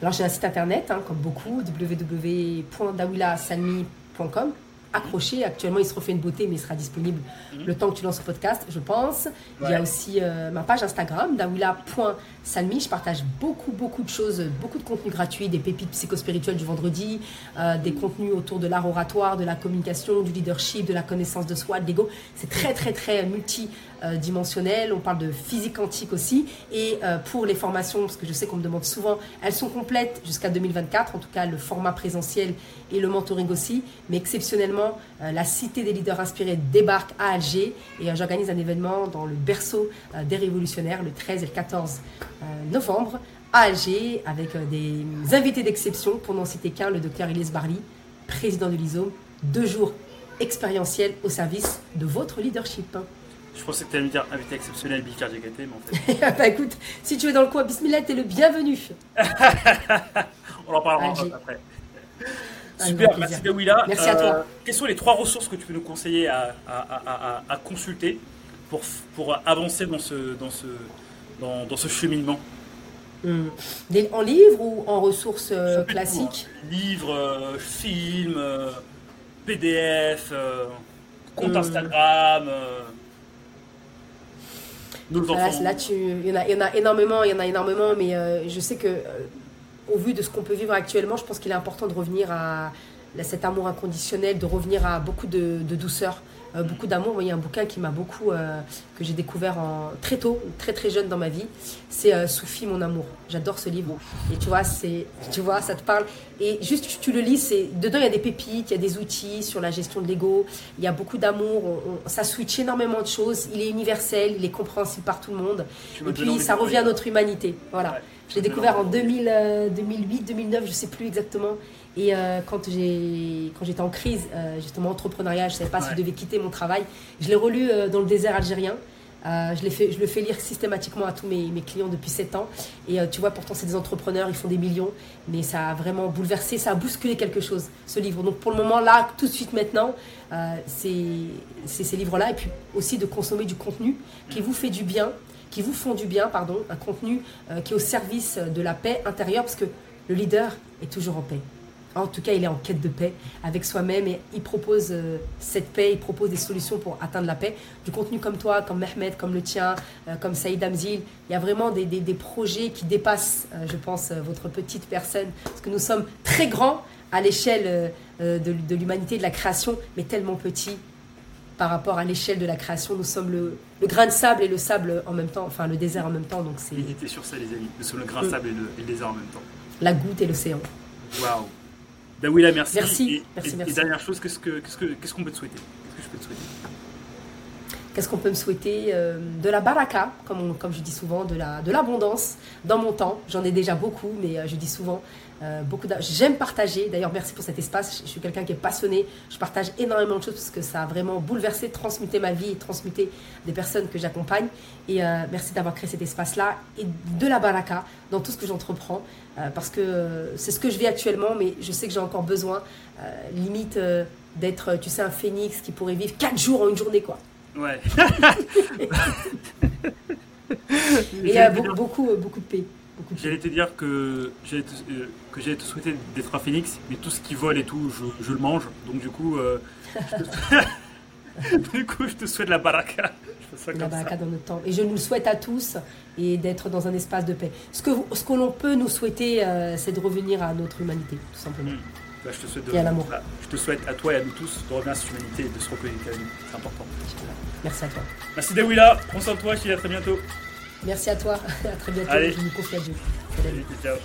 Alors, j'ai un site internet, hein, comme beaucoup, www.dawilasalmi.com. Volkan. Accroché. Actuellement, il se refait une beauté, mais il sera disponible Mhm. le temps que tu lances ce podcast, je pense. Il y a aussi euh, ma page Instagram, dawila.salmi. Je partage beaucoup, beaucoup de choses, beaucoup de contenu gratuit, des pépites psychospirituelles du vendredi, euh, des contenus autour de l'art oratoire, de la communication, du leadership, de la connaissance de soi, de l'ego. C'est très, très, très multidimensionnel. On parle de physique quantique aussi. Et euh, pour les formations, parce que je sais qu'on me demande souvent, elles sont complètes jusqu'à 2024, en tout cas le format présentiel et le mentoring aussi. Mais exceptionnellement, euh, la Cité des leaders inspirés débarque à Alger et euh, j'organise un événement dans le berceau euh, des révolutionnaires le 13 et le 14 euh, novembre à Alger avec des invités d'exception, pour n'en citer qu'un, le docteur Elias Barli, président de l'ISOM. Deux jours expérientiels au service de votre leadership. Je pensais que tu allais me dire invité exceptionnel Bicard mais en fait, [LAUGHS] bah écoute, si tu es dans le coin, Bismillah, t'es le bienvenu. [LAUGHS] on en parlera Alger. après. Avec Super, merci. Dawila. Merci à toi. Quelles sont les trois ressources que tu peux nous conseiller à, à- à- à- à consulter pour, pour avancer dans ce, dans ce, dans, dans ce cheminement. Des- en livre ou en ressources euh, classiques Livres, euh, films, euh, PDF, euh, compte Hum. Instagram. euh, nos Voilà, là, tu, il, y en a, il y en a énormément, il y en a énormément, mais euh, je sais que, euh, au vu de ce qu'on peut vivre actuellement, je pense qu'il est important de revenir à, cet amour inconditionnel, de revenir à beaucoup de, de douceur, euh, beaucoup d'amour. Il y a un bouquin qui m'a beaucoup, euh, que j'ai découvert en, très tôt, très très jeune dans ma vie, c'est euh, Soufi, mon amour. J'adore ce livre. Et tu vois, c'est, tu vois, ça te parle. Et juste, tu, tu le lis, c'est, dedans, il y a des pépites, il y a des outils sur la gestion de l'ego, il y a beaucoup d'amour, on- on- ça switch énormément de choses, il est universel, il est compréhensible par tout le monde. Et puis ça revient à notre humanité. Voilà. Ouais. Je l'ai Tu me découvert en donnes envie de 2000, euh, 2008, 2009, je sais plus exactement. Et euh, quand j'ai quand j'étais en crise, euh, justement entrepreneuriat, je savais pas si je devais quitter mon travail. Je l'ai relu euh, dans le désert algérien. Euh, je, l'ai fait, je le fais lire systématiquement à tous mes, mes clients depuis 7 ans. Et euh, tu vois, pourtant, c'est des entrepreneurs, ils font des millions. Mais ça a vraiment bouleversé, ça a bousculé quelque chose, ce livre. Donc pour le moment, là, tout de suite maintenant, euh, c'est ces livres-là. Et puis aussi de consommer du contenu qui vous fait du bien, qui vous font du bien, pardon. Un contenu euh, qui est au service de la paix intérieure, parce que le leader est toujours en paix. En tout cas, il est en quête de paix avec soi-même et il propose euh, cette paix, il propose des solutions pour atteindre la paix. Du contenu comme toi, comme Mehmet, comme le tien, euh, comme Saïd Amzil, il y a vraiment des, des- projets qui dépassent, euh, je pense, euh, votre petite personne. Parce que nous sommes très grands à l'échelle euh, euh, de, de l'humanité, de la création, mais tellement petits par rapport à l'échelle de la création. Nous sommes le, le grain de sable et le sable en même temps, enfin le désert en même temps. Donc c'est Méditez sur ça, les amis. Nous sommes le grain de Mm. sable et le, et le désert en même temps. la goutte et l'océan. Waouh. Dawila, merci. Merci, Et, merci, et- merci. et dernière chose, qu'est-ce que- qu'est-ce que- qu'est-ce qu'on peut te souhaiter? Qu'est-ce que je peux te souhaiter? Qu'est-ce qu'on peut me souhaiter Euh, De la baraka, comme, on- comme je dis souvent, de la- de l'abondance dans mon temps. J'en ai déjà beaucoup, mais euh, je dis souvent euh, beaucoup. J'aime partager. D'ailleurs, merci pour cet espace. Je, suis quelqu'un qui est passionné. Je partage énormément de choses parce que ça a vraiment bouleversé, transmuté ma vie et transmuté des personnes que j'accompagne. Et euh, merci d'avoir créé cet espace-là et de la baraka dans tout ce que j'entreprends euh, parce que c'est ce que je vis actuellement, mais je sais que j'ai encore besoin, limite, d'être, tu sais, un phénix qui pourrait vivre quatre jours en une journée, quoi. Ouais. [LAUGHS] [LAUGHS] Et beaucoup, beaucoup, beaucoup de paix. J'allais te dire que j'allais te, euh, que j'allais te souhaiter d'être un phénix, mais tout ce qui vole et tout, je, je le mange. Donc du coup, euh, je te... [LAUGHS] du coup, je te souhaite la baraka. Je fais ça La comme baraka ça. dans notre temps. Et je nous le souhaite à tous et d'être dans un espace de paix. Ce que, ce que l'on peut nous souhaiter, euh, c'est de revenir à notre humanité, tout simplement. Mm. Bah, je te souhaite de- Et à l'amour. bah, je te souhaite à toi et à nous tous de revenir à cette humanité et de se reconnecter à nous. C'est important. Merci à toi. Merci Dawila, prends soin de toi, je te dis à très bientôt. Merci à toi. [LAUGHS] À très bientôt. Allez. Je nous confie à Dieu. Salut, ciao.